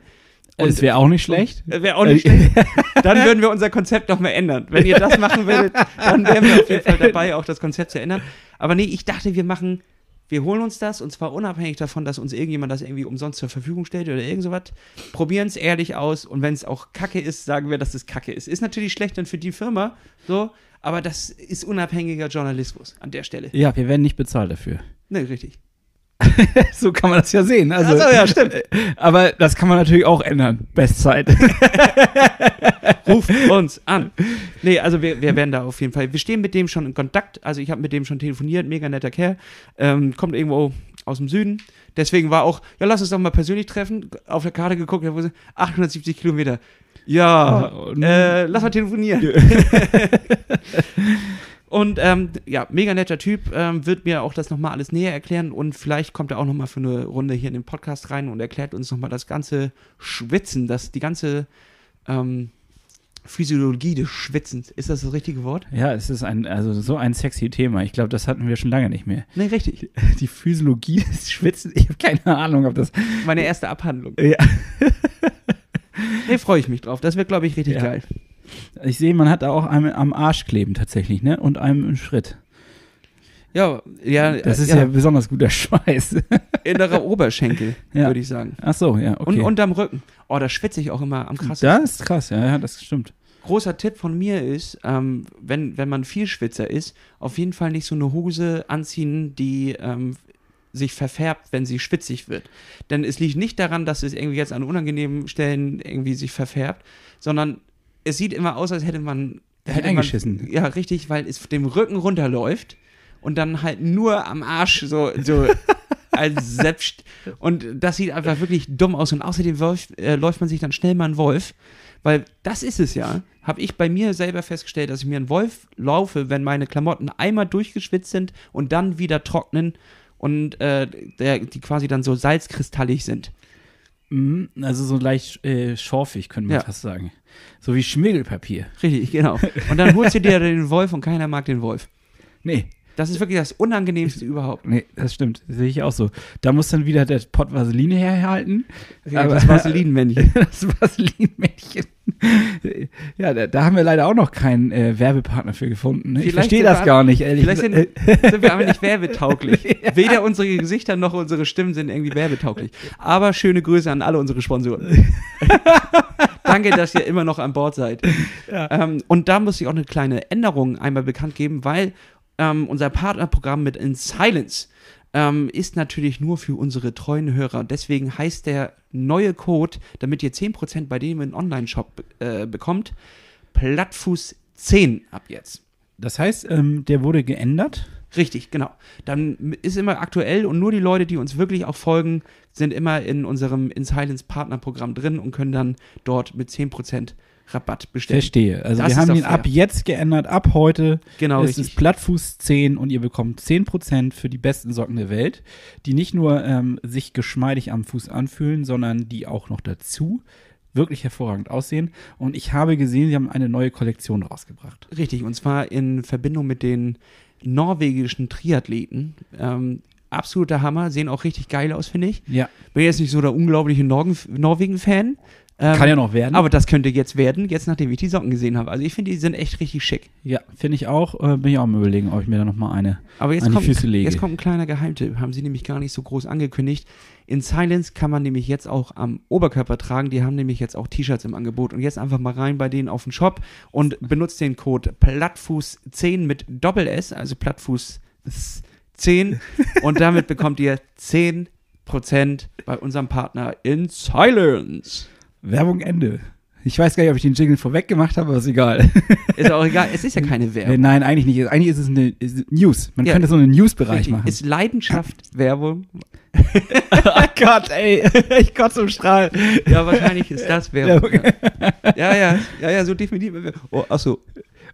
Es wäre auch nicht schlecht. Wäre auch nicht schlecht. Dann würden wir unser Konzept noch mal ändern. Wenn ihr das machen würdet, dann wären wir auf jeden Fall dabei, auch das Konzept zu ändern. Aber nee, ich dachte, wir machen, wir holen uns das und zwar unabhängig davon, dass uns irgendjemand das irgendwie umsonst zur Verfügung stellt oder irgend sowas. Probieren es ehrlich aus und wenn es auch Kacke ist, sagen wir, dass es Kacke ist. Ist natürlich schlecht dann für die Firma, so, aber das ist unabhängiger Journalismus an der Stelle. Ja, wir werden nicht bezahlt dafür. Ne, richtig. so kann man das ja sehen. Also, Ach so, ja, stimmt. Aber das kann man natürlich auch ändern. Bestzeit. Ruft uns an. Nee, also wir, wir werden da auf jeden Fall. Wir stehen mit dem schon in Kontakt. Also ich habe mit dem schon telefoniert, mega netter Kerl. Ähm, kommt irgendwo aus dem Süden. Deswegen war auch, ja, lass uns doch mal persönlich treffen. Auf der Karte geguckt, da wurde 870 Kilometer. Ja, Oh, äh, lass mal telefonieren. Und ähm, ja, mega netter Typ, ähm, wird mir auch das nochmal alles näher erklären und vielleicht kommt er auch nochmal für eine Runde hier in den Podcast rein und erklärt uns nochmal das ganze Schwitzen, das, die ganze ähm, Physiologie des Schwitzens. Ist das das richtige Wort? Ja, es ist ein, also so ein sexy Thema. Ich glaube, das hatten wir schon lange nicht mehr. Nee, richtig. Die Physiologie des Schwitzens. Ich habe keine Ahnung, ob das. Meine erste Abhandlung. Ja. Nee, freue ich mich drauf. Das wird, glaube ich, richtig Ja. geil. Ich sehe, man hat da auch einem am Arsch kleben tatsächlich, ne? Und einem im Schritt. Ja, ja, Das ist ja, besonders guter Schweiß. innerer Oberschenkel, Ja. würde ich sagen. Ach so, ja, okay. Und unterm Rücken. Oh, da schwitze ich auch immer am krassesten. das ist krass, ja, ja, das stimmt. großer Tipp von mir ist, ähm, wenn, wenn man viel Schwitzer ist, auf jeden Fall nicht so eine Hose anziehen, die ähm, sich verfärbt, wenn sie schwitzig wird. Denn es liegt nicht daran, dass es irgendwie jetzt an unangenehmen Stellen irgendwie sich verfärbt, sondern es sieht immer aus, als hätte man, hätte eingeschissen. Man, ja, richtig, weil es dem Rücken runterläuft und dann halt nur am Arsch so, so als selbst. Und das sieht einfach wirklich dumm aus. Und außerdem Wolf, äh, läuft man sich dann schnell mal einen Wolf. Weil das ist es ja. Habe ich bei mir selber festgestellt, dass ich mir einen Wolf laufe, wenn meine Klamotten einmal durchgeschwitzt sind und dann wieder trocknen und äh, der, die quasi dann so salzkristallig sind. Mhm, Also so leicht äh, schorfig, könnte man Ja. fast sagen. So wie Schmirgelpapier. Richtig, genau. Und dann holst du dir den Wolf und keiner mag den Wolf. Nee, Das ist wirklich das Unangenehmste überhaupt. nee, das stimmt. Das sehe ich auch so. Da muss dann wieder der Pott Vaseline herhalten. Ja, das Vaselinmännchen. das Vaselinmännchen. Ja, da, da haben wir leider auch noch keinen äh, Werbepartner für gefunden. Ne? Ich verstehe das gar nicht, ehrlich Vielleicht gesagt. sind, sind wir aber nicht werbetauglich. Weder unsere Gesichter noch unsere Stimmen sind irgendwie werbetauglich. Aber schöne Grüße an alle unsere Sponsoren. Danke, dass ihr immer noch an Bord seid. Ja. Ähm, und da muss ich auch eine kleine Änderung einmal bekannt geben, weil ähm, unser Partnerprogramm mit In Silence ähm, ist natürlich nur für unsere treuen Hörer. Deswegen heißt der neue Code, damit ihr 10% bei dem im Online-Shop äh, bekommt, Plattfuß 10 ab jetzt. Das heißt, ähm, der wurde geändert. Richtig, genau. Dann ist immer aktuell und nur die Leute, die uns wirklich auch folgen, sind immer in unserem In Silence Partnerprogramm drin und können dann dort mit 10% Rabatt bestellen. Verstehe. Also Das wir haben ihn fair. ab jetzt geändert, ab heute. Genau, es richtig. ist Plattfuß 10 und ihr bekommt 10% für die besten Socken der Welt, die nicht nur ähm, sich geschmeidig am Fuß anfühlen, sondern die auch noch dazu wirklich hervorragend aussehen. Und ich habe gesehen, sie haben eine neue Kollektion rausgebracht. Richtig, und zwar in Verbindung mit den norwegischen Triathleten. Ähm, absoluter Hammer, sehen auch richtig geil aus, finde ich. Ja. Bin jetzt nicht so der unglaubliche Norgen- Norwegen-Fan, Ähm, Kann ja noch werden. Aber das könnte jetzt werden, jetzt nachdem ich die Socken gesehen habe. Also ich finde, die sind echt richtig schick. ja, finde ich auch. Äh, bin ich auch am überlegen, ob ich mir da noch mal eine Aber jetzt an die kommt, Füße lege. jetzt kommt ein kleiner Geheimtipp, haben sie nämlich gar nicht so groß angekündigt. In Silence kann man nämlich jetzt auch am Oberkörper tragen. Die haben nämlich jetzt auch T-Shirts im Angebot. Und jetzt einfach mal rein bei denen auf den Shop und benutzt den Code Plattfuß10 mit Doppel S, also Plattfuß 10. und damit bekommt ihr 10% bei unserem Partner in Silence. Werbung Ende. Ich weiß gar nicht, ob ich den Jingle vorweg gemacht habe, aber ist egal. Ist auch egal, es ist ja keine Werbung. Nein, eigentlich nicht. Eigentlich ist es eine ist News. Man Ja, könnte so einen News-Bereich machen. Ist Leidenschaft Werbung? oh Gott, ey. Ich kotze im Strahl. Ja, wahrscheinlich ist das Werbung. Ja, ja, ja, ja, so definitiv. Oh, achso.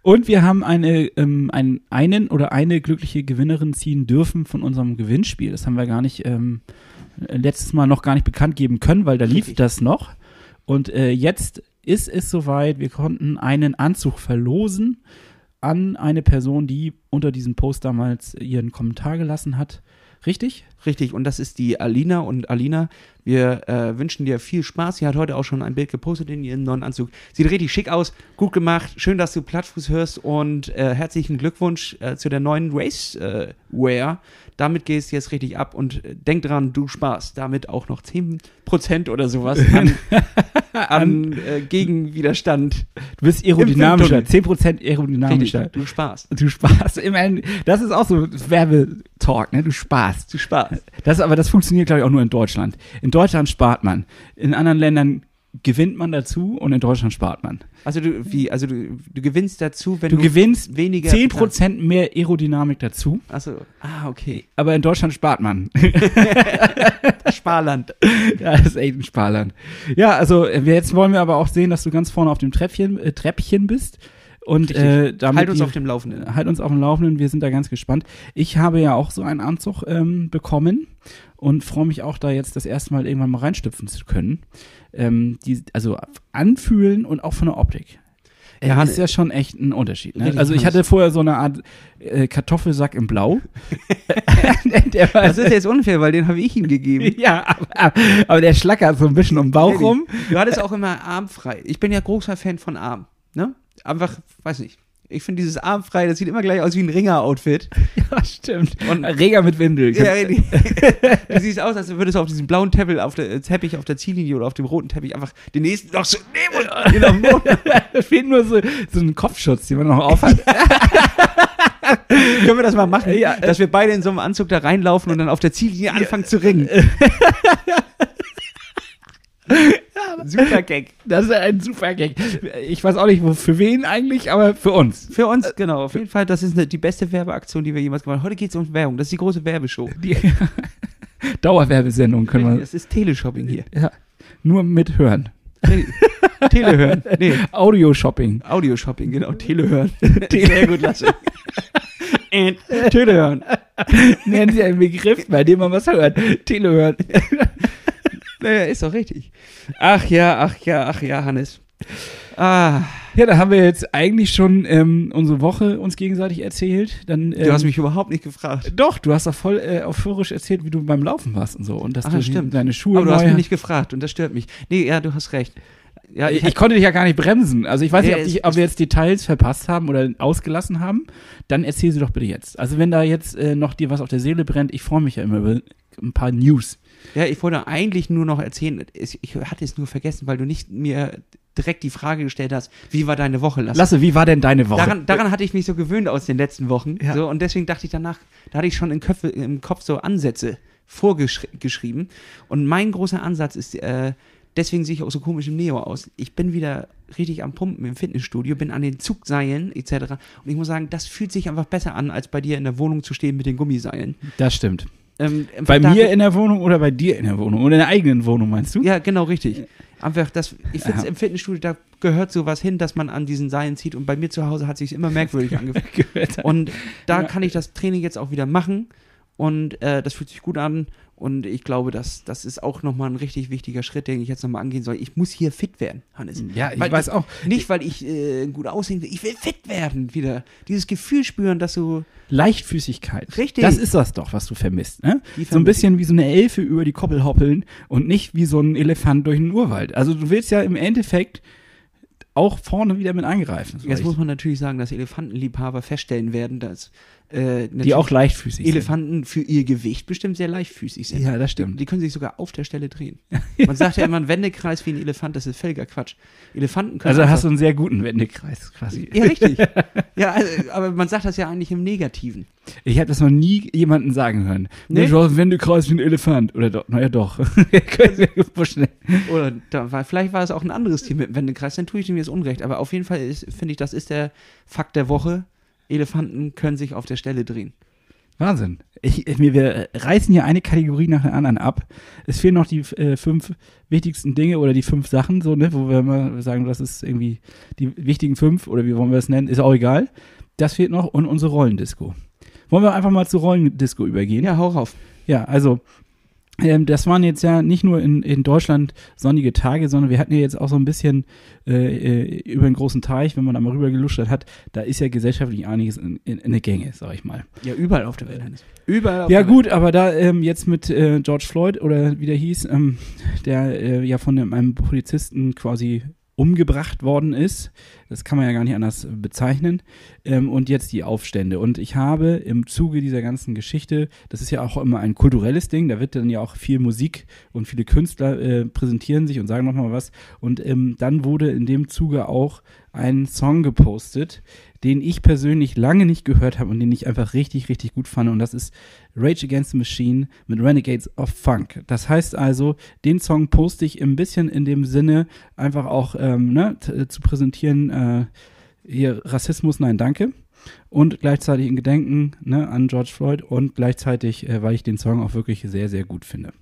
Und wir haben eine, ähm, einen, einen oder eine glückliche Gewinnerin ziehen dürfen von unserem Gewinnspiel. Das haben wir gar nicht ähm, letztes Mal noch gar nicht bekannt geben können, weil da lief Richtig. das noch. Und äh, jetzt ist es soweit, wir konnten einen Anzug verlosen an eine Person, die unter diesem Post damals ihren Kommentar gelassen hat. Richtig? Richtig, und das ist die Alina. Und Alina, wir äh, wünschen dir viel Spaß. Sie hat heute auch schon ein Bild gepostet in ihrem neuen Anzug. Sieht richtig schick aus, gut gemacht. Schön, dass du Plattfuß hörst und äh, herzlichen Glückwunsch äh, zu der neuen Race-Wear. Damit gehst du jetzt richtig ab und äh, denk dran, du sparst damit auch noch 10% oder sowas an, an äh, Gegenwiderstand. Du bist aerodynamischer, Im 10% aerodynamischer. Richtig, du sparst. Du sparst. Immerhin, das ist auch so Werbetalk, ne? Du sparst. Du sparst. Das, aber das funktioniert, glaube ich, auch nur in Deutschland. In Deutschland spart man. In anderen Ländern gewinnt man dazu und in Deutschland spart man. Also du, wie, also du, du gewinnst dazu, wenn Du du, gewinnst weniger 10% mehr Aerodynamik dazu, Achso, ah, okay. aber in Deutschland spart man. Sparland. ja, das ist echt ein Sparland. Ja, also äh, jetzt wollen wir aber auch sehen, dass du ganz vorne auf dem Treppchen, äh, Treppchen bist. Und äh, damit Halt uns die- auf dem Laufenden. Halt uns auf dem Laufenden, wir sind da ganz gespannt. Ich habe ja auch so einen Anzug ähm, bekommen und freue mich auch da jetzt das erste Mal irgendwann mal reinstüpfen zu können. Ähm, die, also anfühlen und auch von der Optik. Ja, Ja, ist ja schon echt ein Unterschied. Ne? Also ich hatte vorher so eine Art äh, Kartoffelsack in Blau. Das ist jetzt unfair, weil den habe ich ihm gegeben. ja, aber, aber der schlackert so ein bisschen um den Bauch rum. Du hattest auch immer armfrei. Ich bin ja großer Fan von Arm. Ne? Einfach, weiß nicht. Ich finde dieses armfrei, das sieht immer gleich aus wie ein Ringer-Outfit. Ja, stimmt. Und- Reger mit Windel. Ja, die- du siehst aus, als würdest du auf diesem blauen Teppich auf der, äh, Teppich auf der Ziellinie oder auf dem roten Teppich einfach den nächsten noch so nehmen und. Da fehlt nur so, so ein Kopfschutz, den man noch aufhat. Können wir das mal machen? Ja, dass wir beide in so einem Anzug da reinlaufen und dann auf der Ziellinie anfangen zu ringen. Super Gag. Das ist ein super Gag. Ich weiß auch nicht, für wen eigentlich, aber für uns. Für uns, genau. Auf jeden Fall, das ist eine, die beste Werbeaktion, die wir jemals gemacht haben. Heute geht es um Werbung. Das ist die große Werbeshow. Die Dauerwerbesendung können wir. Das ist Teleshopping hier. Ja, nur mit hören. Telehören. Nee, Audio-Shopping. Audioshopping, genau. Telehören. Sehr gut, lasse. Telehören. Nennen Sie einen Begriff, bei dem man was hört. Telehören. Naja, ist doch richtig. Ach ja, ach ja, ach ja, Hannes. Ah, Ja, da haben wir jetzt eigentlich schon ähm, unsere Woche uns gegenseitig erzählt. Dann, ähm, du hast mich überhaupt nicht gefragt. Doch, du hast doch voll äh, euphorisch erzählt, wie du beim Laufen warst und so. Und dass Ach, du das stimmt. deine Schuhe Aber du hast mich nicht gefragt und das stört mich. Nee, ja, du hast recht. Ja, ich, ich konnte dich ja gar nicht bremsen. Also ich weiß Ja, nicht, ob, die, ob wir jetzt Details verpasst haben oder ausgelassen haben. Dann erzähl sie doch bitte jetzt. Also wenn da jetzt äh, noch dir was auf der Seele brennt, ich freue mich ja immer über ein paar News. Ja, ich wollte eigentlich nur noch erzählen, ich hatte es nur vergessen, weil du nicht mir direkt die Frage gestellt hast, wie war deine Woche, Lasse? Lasse, wie war denn deine Woche? Daran, daran hatte ich mich so gewöhnt aus den letzten Wochen. Ja. So, und deswegen dachte ich danach, da hatte ich schon im, Köpfe, im Kopf so Ansätze vorgeschrieben. Und mein großer Ansatz ist, äh, deswegen sehe ich auch so komisch im Neo aus. Ich bin wieder richtig am Pumpen im Fitnessstudio, bin an den Zugseilen etc. Und ich muss sagen, das fühlt sich einfach besser an, als bei dir in der Wohnung zu stehen mit den Gummiseilen. das stimmt. Ähm, Bei mir in der Wohnung oder bei dir in der Wohnung? Oder in der eigenen Wohnung, meinst du? Ja, genau, richtig. Einfach das, ich finde Ja. im Fitnessstudio, da gehört sowas hin, dass man an diesen Seilen zieht und bei mir zu Hause hat sich immer merkwürdig angefühlt. Und da Ja. kann ich das Training jetzt auch wieder machen und äh, das fühlt sich gut an Und ich glaube, das, das ist auch nochmal ein richtig wichtiger Schritt, den ich jetzt nochmal angehen soll. Ich muss hier fit werden, Hannes. Ja, ich Weil weiß auch. Nicht, weil ich äh, gut aussehen will. Ich will fit werden wieder. Dieses Gefühl spüren, dass du. Leichtfüßigkeit. Richtig. Das ist das doch, was du vermisst. Ne? So ein bisschen wie so eine Elfe über die Koppel hoppeln und nicht wie so ein Elefant durch den Urwald. Also du willst ja im Endeffekt auch vorne wieder mit eingreifen. so Jetzt ich- muss man natürlich sagen, dass Elefantenliebhaber feststellen werden, dass äh, die auch leichtfüßig Elefanten für ihr Gewicht bestimmt sehr leichtfüßig sind. sind. Ja, das Die, stimmt. die können sich sogar auf der Stelle drehen. Man sagt ja immer, ein Wendekreis wie ein Elefant, das ist völliger Quatsch. Elefanten können Also hast du einen sehr guten Wendekreis quasi. Ja, richtig. ja, also, aber man sagt das ja eigentlich im Negativen. Ich habe das noch nie jemanden sagen hören. Nee? Du hast einen Wendekreis wie ein Elefant. Oder doch, naja doch. Oder da war, vielleicht war es auch ein anderes Tier mit Wendekreis, dann tue ich dem jetzt Unrecht. Aber auf jeden Fall finde ich, das ist der Fakt der Woche. Elefanten können sich auf der Stelle drehen. Wahnsinn. Ich, mir, wir reißen hier eine Kategorie nach der anderen ab. Es fehlen noch die äh, fünf wichtigsten Dinge oder die fünf Sachen, so, ne, wo wir mal sagen, das ist irgendwie die wichtigen fünf oder wie wollen wir es nennen, ist auch egal. Das fehlt noch und unsere Rollendisco. Wollen wir einfach mal zur Rollendisco übergehen? Ja, hau rauf. Ja, also ähm, das waren jetzt ja nicht nur in, in Deutschland sonnige Tage, sondern wir hatten ja jetzt auch so ein bisschen äh, äh, über den großen Teich, wenn man da mal rüber geluscht hat, da ist ja gesellschaftlich einiges in, in, in der Gänge, sag ich mal. Ja, überall auf der Welt. Überall auf Ja der gut, aber da ähm, jetzt mit äh, George Floyd oder wie der hieß, ähm, der äh, ja von einem Polizisten quasi umgebracht worden ist, das kann man ja gar nicht anders bezeichnen, ähm, und jetzt die Aufstände. Und ich habe im Zuge dieser ganzen Geschichte, das ist ja auch immer ein kulturelles Ding, da wird dann ja auch viel Musik und viele Künstler äh, präsentieren sich und sagen nochmal was. Und ähm, dann wurde in dem Zuge auch ein Song gepostet, den ich persönlich lange nicht gehört habe und den ich einfach richtig, richtig gut fand. Und das ist Rage Against the Machine mit Renegades of Funk. Das heißt also, den Song poste ich ein bisschen in dem Sinne, einfach auch ähm, ne, t- zu präsentieren, äh, hier Rassismus, nein, danke. Und gleichzeitig in Gedenken ne, an George Floyd und gleichzeitig, äh, weil ich den Song auch wirklich sehr, sehr gut finde.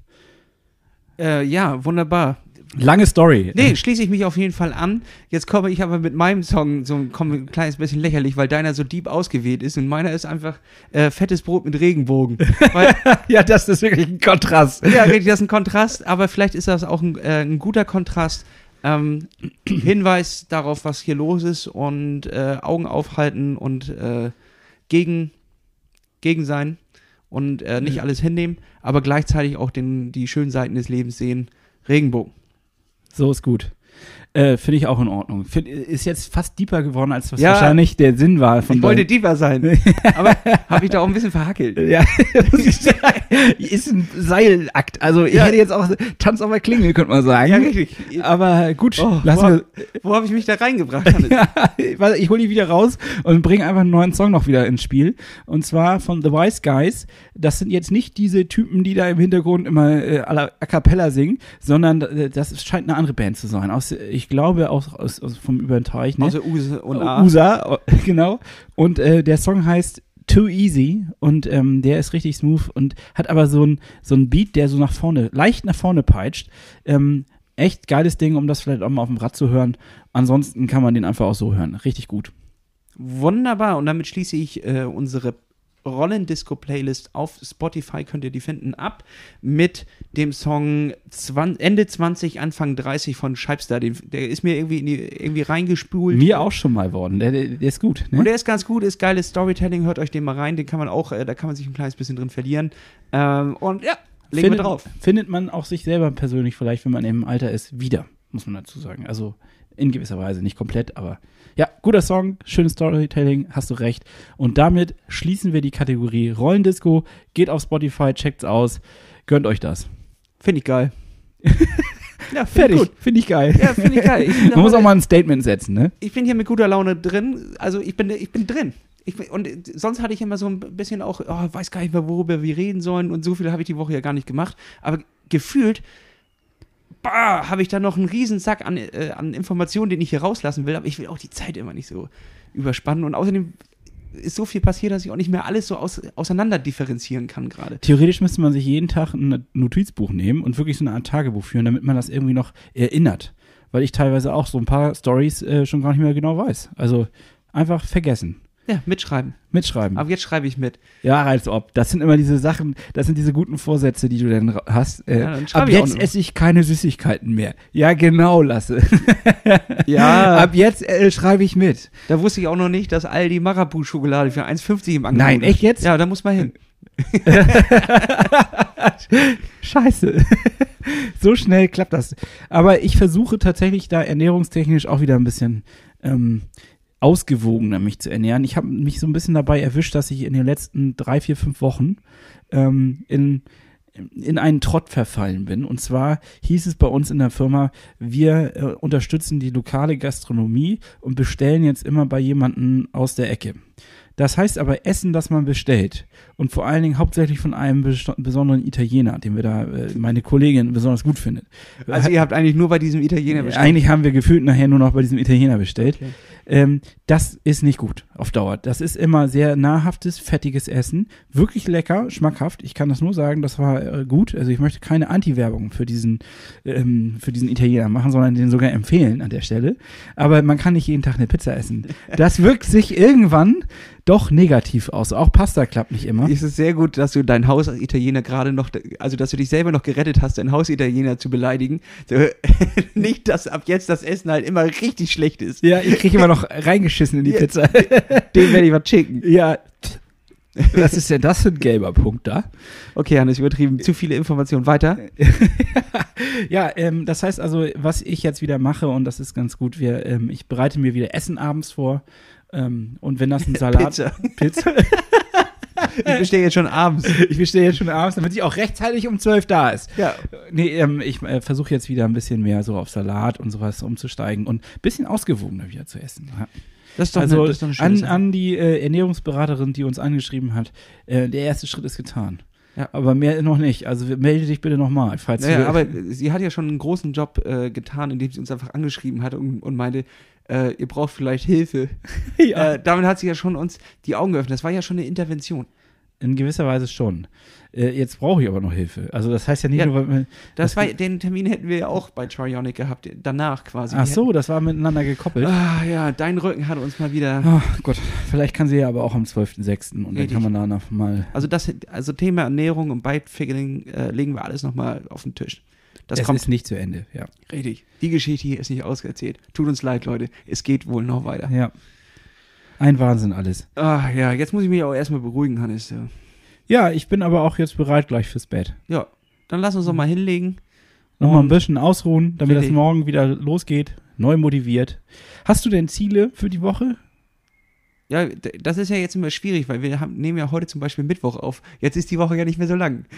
Äh, ja, wunderbar. Lange Story. Nee, schließe ich mich auf jeden Fall an. Jetzt komme ich aber mit meinem Song so ein, komme ein kleines bisschen lächerlich, weil deiner so deep ausgewählt ist und meiner ist einfach äh, fettes Brot mit Regenbogen. weil, ja, das ist wirklich ein Kontrast. ja, richtig, das ist ein Kontrast, aber vielleicht ist das auch ein, äh, ein guter Kontrast. Ähm, Hinweis darauf, was hier los ist und äh, Augen aufhalten und äh, gegen, gegen sein und äh, nicht Ja. alles hinnehmen, aber gleichzeitig auch den, die schönen Seiten des Lebens sehen. Regenbogen. So ist gut. Äh, Finde ich auch in Ordnung. Find, ist jetzt fast deeper geworden, als was Ja. wahrscheinlich der Sinn war von ich wollte tiefer sein, aber habe ich da auch ein bisschen verhackelt. Ja, ist ein Seilakt. Also ich Ja. hätte jetzt auch Tanz auf der Klingel, könnte man sagen. Ja, richtig. Aber gut, Oh, lassen wow. wir. Wo habe ich mich da reingebracht? Ja, ich hole die wieder raus und bringe einfach einen neuen Song noch wieder ins Spiel. Und zwar von The Wise Guys. Das sind jetzt nicht diese Typen, die da im Hintergrund immer äh, a la- a cappella singen, sondern äh, das scheint eine andere Band zu sein. Aus, ich glaube aus, aus, aus vom über den Teich. Ne? Außer Use und A. USA, genau. Und äh, der Song heißt Too Easy und ähm, der ist richtig smooth und hat aber so ein so ein Beat, der so nach vorne, leicht nach vorne peitscht. Ähm, echt geiles Ding, um das vielleicht auch mal auf dem Rad zu hören. Ansonsten kann man den einfach auch so hören. Richtig gut. Wunderbar. Und damit schließe ich äh, unsere Rollendisco-Playlist auf Spotify, könnt ihr die finden, ab mit dem Song 20, Ende 20, Anfang 30 von Scheibster. Den, der ist mir irgendwie, die, irgendwie reingespult. Mir auch schon mal worden. Der, der, ist gut. Und Ne? der ist ganz gut, ist geiles Storytelling, hört euch den mal rein, den kann man auch, äh, da kann man sich ein kleines bisschen drin verlieren. Ähm, und ja, legen findet, wir drauf. findet man auch sich selber persönlich vielleicht, wenn man im Alter ist, wieder, muss man dazu sagen. Also in gewisser Weise, nicht komplett, aber ja, guter Song, schönes Storytelling, hast du recht. Und damit schließen wir die Kategorie Rollendisco. Geht auf Spotify, checkt's aus, gönnt euch das. Finde ich geil. ja, find Fertig, finde ich geil. Ja, finde ich geil. Ich Man muss auch mal ein Statement setzen, ne? ich bin hier mit guter Laune drin. Also ich bin, ich bin drin. Ich bin, und sonst hatte ich immer so ein bisschen auch, oh, weiß gar nicht mehr, worüber wir reden sollen. Und so viel habe ich die Woche ja gar nicht gemacht. Aber gefühlt, habe ich da noch einen riesen Sack an, äh, an Informationen, den ich hier rauslassen will. Aber ich will auch die Zeit immer nicht so überspannen. Und außerdem ist so viel passiert, dass ich auch nicht mehr alles so aus, auseinander differenzieren kann gerade. Theoretisch müsste man sich jeden Tag ein Notizbuch nehmen und wirklich so eine Art Tagebuch führen, damit man das irgendwie noch erinnert. Weil ich teilweise auch so ein paar Stories äh, schon gar nicht mehr genau weiß. Also einfach vergessen. Ja, mitschreiben. Mitschreiben. Aber jetzt schreibe ich mit. Ja, als ob. Das sind immer diese Sachen, das sind diese guten Vorsätze, die du dann hast. Äh, Ja, dann ab jetzt esse ich keine Süßigkeiten mehr. Ja, genau, Lasse. Ja. ab jetzt äh, schreibe ich mit. Da wusste ich auch noch nicht, dass Aldi Marabu-Schokolade für 1,50 im Angebot Nein, echt jetzt? Ja, da muss man hin. Scheiße. so schnell klappt das. Aber ich versuche tatsächlich da ernährungstechnisch auch wieder ein bisschen ähm, ausgewogener mich zu ernähren. Ich habe mich so ein bisschen dabei erwischt, dass ich in den letzten drei, vier, fünf Wochen ähm, in in einen Trott verfallen bin. Und zwar hieß es bei uns in der Firma, wir äh, unterstützen die lokale Gastronomie und bestellen jetzt immer bei jemandem aus der Ecke. Das heißt aber Essen, das man bestellt. Und vor allen Dingen hauptsächlich von einem besonderen Italiener, den wir da, äh, meine Kollegin besonders gut findet. Also ihr habt eigentlich nur bei diesem Italiener bestellt. Eigentlich haben wir gefühlt nachher nur noch bei diesem Italiener bestellt. Okay. Ähm, das ist nicht gut auf Dauer. Das ist immer sehr nahrhaftes, fettiges Essen. Wirklich lecker, schmackhaft. Ich kann das nur sagen, das war äh, gut. Also ich möchte keine Anti-Werbung für diesen, ähm, für diesen Italiener machen, sondern den sogar empfehlen an der Stelle. Aber man kann nicht jeden Tag eine Pizza essen. Das wirkt sich irgendwann doch negativ aus. Auch Pasta klappt nicht immer. Es ist sehr gut, dass du deinen Hausitaliener gerade noch, also dass du dich selber noch gerettet hast, deinen Hausitaliener zu beleidigen. So, nicht, dass ab jetzt das Essen halt immer richtig schlecht ist. Ja, ich kriege immer noch reingeschissen in die Ja. Pizza. Dem werde ich was schicken. ja. Was ist denn das für ein gelber Punkt da? Okay, Hannes, übertrieben. Zu viele Informationen. Weiter. Ja, ähm, das heißt also, was ich jetzt wieder mache, und das ist ganz gut, wir, ähm, ich bereite mir wieder Essen abends vor. Ähm, und wenn das ein Salat. Pizza. Pizza. Ich bestelle jetzt schon abends. Ich bestelle jetzt schon abends, damit sie auch rechtzeitig um 12 da ist. Ja. Nee, ähm, ich äh, versuche jetzt wieder ein bisschen mehr so auf Salat und sowas umzusteigen und ein bisschen ausgewogener wieder zu essen. Ja. Das ist doch also eine, das ist doch an, an die äh, Ernährungsberaterin, die uns angeschrieben hat, äh, der erste Schritt ist getan. Ja. Aber mehr noch nicht. Also melde dich bitte nochmal, falls Naja, du. aber sie hat ja schon einen großen Job äh, getan, indem sie uns einfach angeschrieben hat und, und meinte, äh, ihr braucht vielleicht Hilfe. ja. Äh, damit hat sie ja schon uns die Augen geöffnet. Das war ja schon eine Intervention. In gewisser Weise schon. Äh, jetzt brauche ich aber noch Hilfe. Also das heißt ja nicht Ja, nur, weil man, Das Das- war, den Termin hätten wir ja auch bei Trionic gehabt, danach quasi. Ach so, das war miteinander gekoppelt. Ah ja, dein Rücken hat uns mal wieder. Oh Gott, vielleicht kann sie ja aber auch am 12.06. und dann Richtig. kann man da noch mal. Also das, also Thema Ernährung und Bikefiguring äh, legen wir alles nochmal auf den Tisch. Das es kommt ist nicht zu Ende, ja. richtig. Die Geschichte hier ist nicht ausgerzählt. Tut uns leid, Leute. Es geht wohl noch weiter. Ja. Ein Wahnsinn alles. Ah ja, jetzt muss ich mich auch erstmal beruhigen, Hannes. Ja. Ja, ich bin aber auch jetzt bereit gleich fürs Bett. ja, dann lass uns doch mal hinlegen. Noch mal ein bisschen ausruhen, damit das morgen wieder losgeht. Neu motiviert. Hast du denn Ziele für die Woche? Ja, das ist ja jetzt immer schwierig, weil wir haben, nehmen ja heute zum Beispiel Mittwoch auf. Jetzt ist die Woche ja nicht mehr so lang.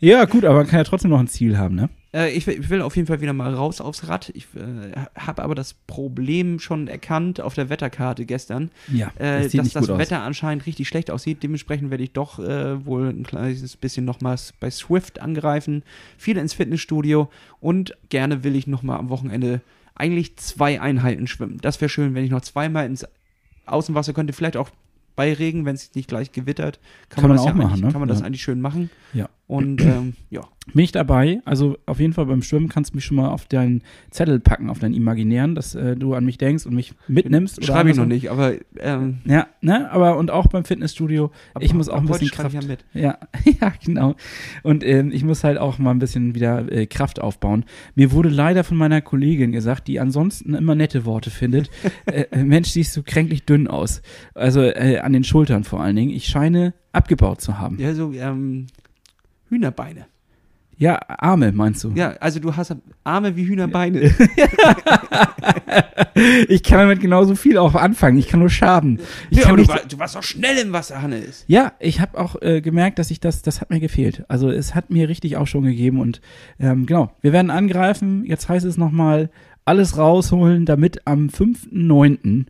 Ja, gut, aber man kann ja trotzdem noch ein Ziel haben, ne? Äh, ich, will, ich will auf jeden Fall wieder mal raus aufs Rad. Ich äh, habe aber das Problem schon erkannt auf der Wetterkarte gestern, Ja, äh, das dass das gut aus. Wetter anscheinend richtig schlecht aussieht. Dementsprechend werde ich doch äh, wohl ein kleines bisschen nochmals bei Swift angreifen, viel ins Fitnessstudio und gerne will ich nochmal am Wochenende eigentlich zwei Einheiten schwimmen. Das wäre schön, wenn ich noch zweimal ins Außenwasser könnte, vielleicht auch bei Regen, wenn es nicht gleich gewittert, kann, Kann man das auch ja machen, ne? kann man das Ja. eigentlich schön machen. Ja. Und ähm, ja, Bin ich dabei. Also auf jeden Fall beim Schwimmen kannst du mich schon mal auf deinen Zettel packen, auf deinen imaginären, dass äh, du an mich denkst und mich mitnimmst. schreibe ich noch nicht, aber ähm, Ja, ne, aber und auch beim Fitnessstudio. ab- Ich muss auch ein bisschen schreibe ich Kraft. ja mit. Ja, ja, genau. Und ähm, ich muss halt auch mal ein bisschen wieder äh, Kraft aufbauen. Mir wurde leider von meiner Kollegin gesagt, die ansonsten immer nette Worte findet, äh, äh, Mensch, siehst du kränklich dünn aus. Also äh, an den Schultern vor allen Dingen. Ich scheine abgebaut zu haben. Ja, Ja, so ähm, Hühnerbeine. Arme meinst du? Ja, also du hast Arme wie Hühnerbeine. Ich kann damit genauso viel auch anfangen. Ich kann nur schaden. Ich Ja, kann aber du, war, du warst doch schnell im Wasser, Hannes. Ja, ich habe auch äh, gemerkt, dass ich das, das hat mir gefehlt. Also es hat mir richtig auch schon gegeben und ähm, genau, wir werden angreifen. Jetzt heißt es nochmal, alles rausholen, damit am 5.9.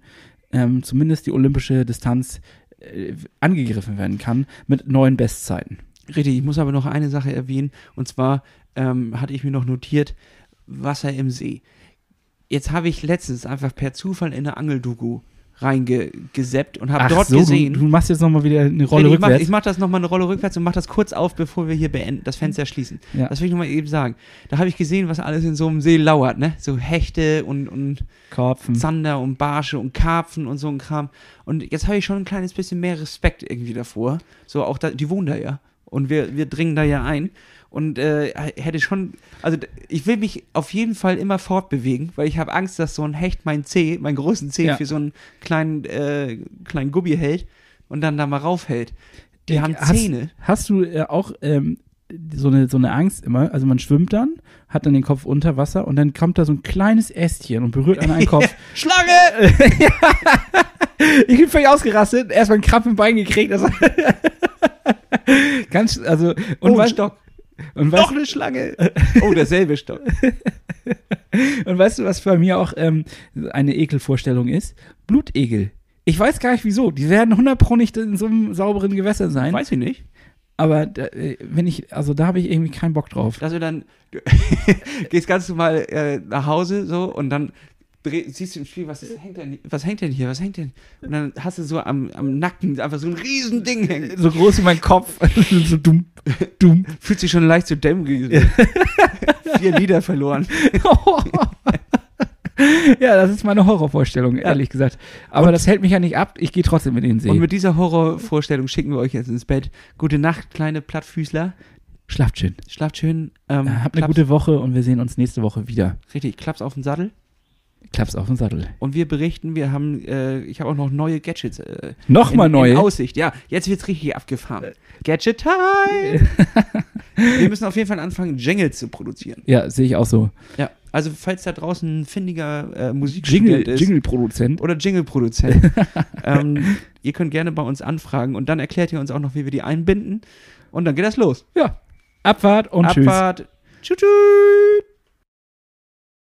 Ähm, zumindest die olympische Distanz äh, angegriffen werden kann mit neuen Bestzeiten. Richtig, ich muss aber noch eine Sache erwähnen. Und zwar ähm, hatte ich mir noch notiert, Wasser im See. Jetzt habe ich letztens einfach per Zufall in der Angeldoku reingeseppt und habe dort so, gesehen. Du, du machst jetzt nochmal wieder eine Rolle ich mach, rückwärts. ich mach das nochmal eine Rolle rückwärts und mach das kurz auf, bevor wir hier beenden, das Fenster schließen. Ja. Das will ich nochmal eben sagen. Da habe ich gesehen, was alles in so einem See lauert, ne? So Hechte und, und Karpfen. Zander und Barsche und Karpfen und so ein Kram. Und jetzt habe ich schon ein kleines bisschen mehr Respekt irgendwie davor. So auch da, die wohnen da ja. Und wir, wir dringen da ja ein. Und äh, hätte schon, also ich will mich auf jeden Fall immer fortbewegen, weil ich habe Angst, dass so ein Hecht meinen Zeh, meinen großen Zeh Ja. für so einen kleinen, äh, kleinen Gubbi hält und dann da mal raufhält. Die haben hast, Zähne. Hast du äh, auch ähm, so, eine, so eine Angst immer? Also man schwimmt dann, hat dann den Kopf unter Wasser und dann kommt da so ein kleines Ästchen und berührt an einen Kopf. Schlange! ich bin völlig ausgerastet, erstmal einen Krampf im Bein gekriegt. Also Ganz, also, und, oh, weißt, Stock. und, Noch weißt, eine Schlange. Oh, derselbe Stock. und weißt du, was bei mir auch ähm, eine Ekelvorstellung ist? Blutegel. Ich weiß gar nicht wieso. Die werden 100 Pro nicht in so einem sauberen Gewässer sein. Weiß ich nicht. Aber da, äh, wenn ich, also da habe ich irgendwie keinen Bock drauf. dass du dann du gehst ganz normal äh, nach Hause so und dann dreh, siehst du im Spiel, was, ist, hängt denn, was hängt denn hier, was hängt denn? Und dann hast du so am, am Nacken einfach so ein riesen Ding hängen. So groß wie mein Kopf. so dumm, dumm. Fühlt sich schon leicht zu Dämmriesen. Vier Lieder verloren. ja, das ist meine Horrorvorstellung, ehrlich gesagt. Aber das hält mich ja nicht ab. Ich gehe trotzdem in den See. Und mit dieser Horrorvorstellung schicken wir euch jetzt ins Bett. Gute Nacht, kleine Plattfüßler. Schlaft schön. Schlaft schön. Ähm, Äh, habt eine gute Woche und wir sehen uns nächste Woche wieder. Richtig, klapp's auf den Sattel. Klaps auf den Sattel. Und wir berichten, wir haben, äh, ich habe auch noch neue Gadgets. Äh, Nochmal in, neue. In Aussicht, ja. Jetzt wird's richtig abgefahren. Gadget Time! wir müssen auf jeden Fall anfangen, Jingles zu produzieren. Ja, sehe ich auch so. Ja. Also, falls da draußen ein findiger äh, Musikstudent Jingle, ist Jingle-Produzent. oder Jingle-Produzent, ähm, ihr könnt gerne bei uns anfragen und dann erklärt ihr uns auch noch, wie wir die einbinden. Und dann geht das los. Ja. Abfahrt und tschüss. Abfahrt. Tschüss. tschüss.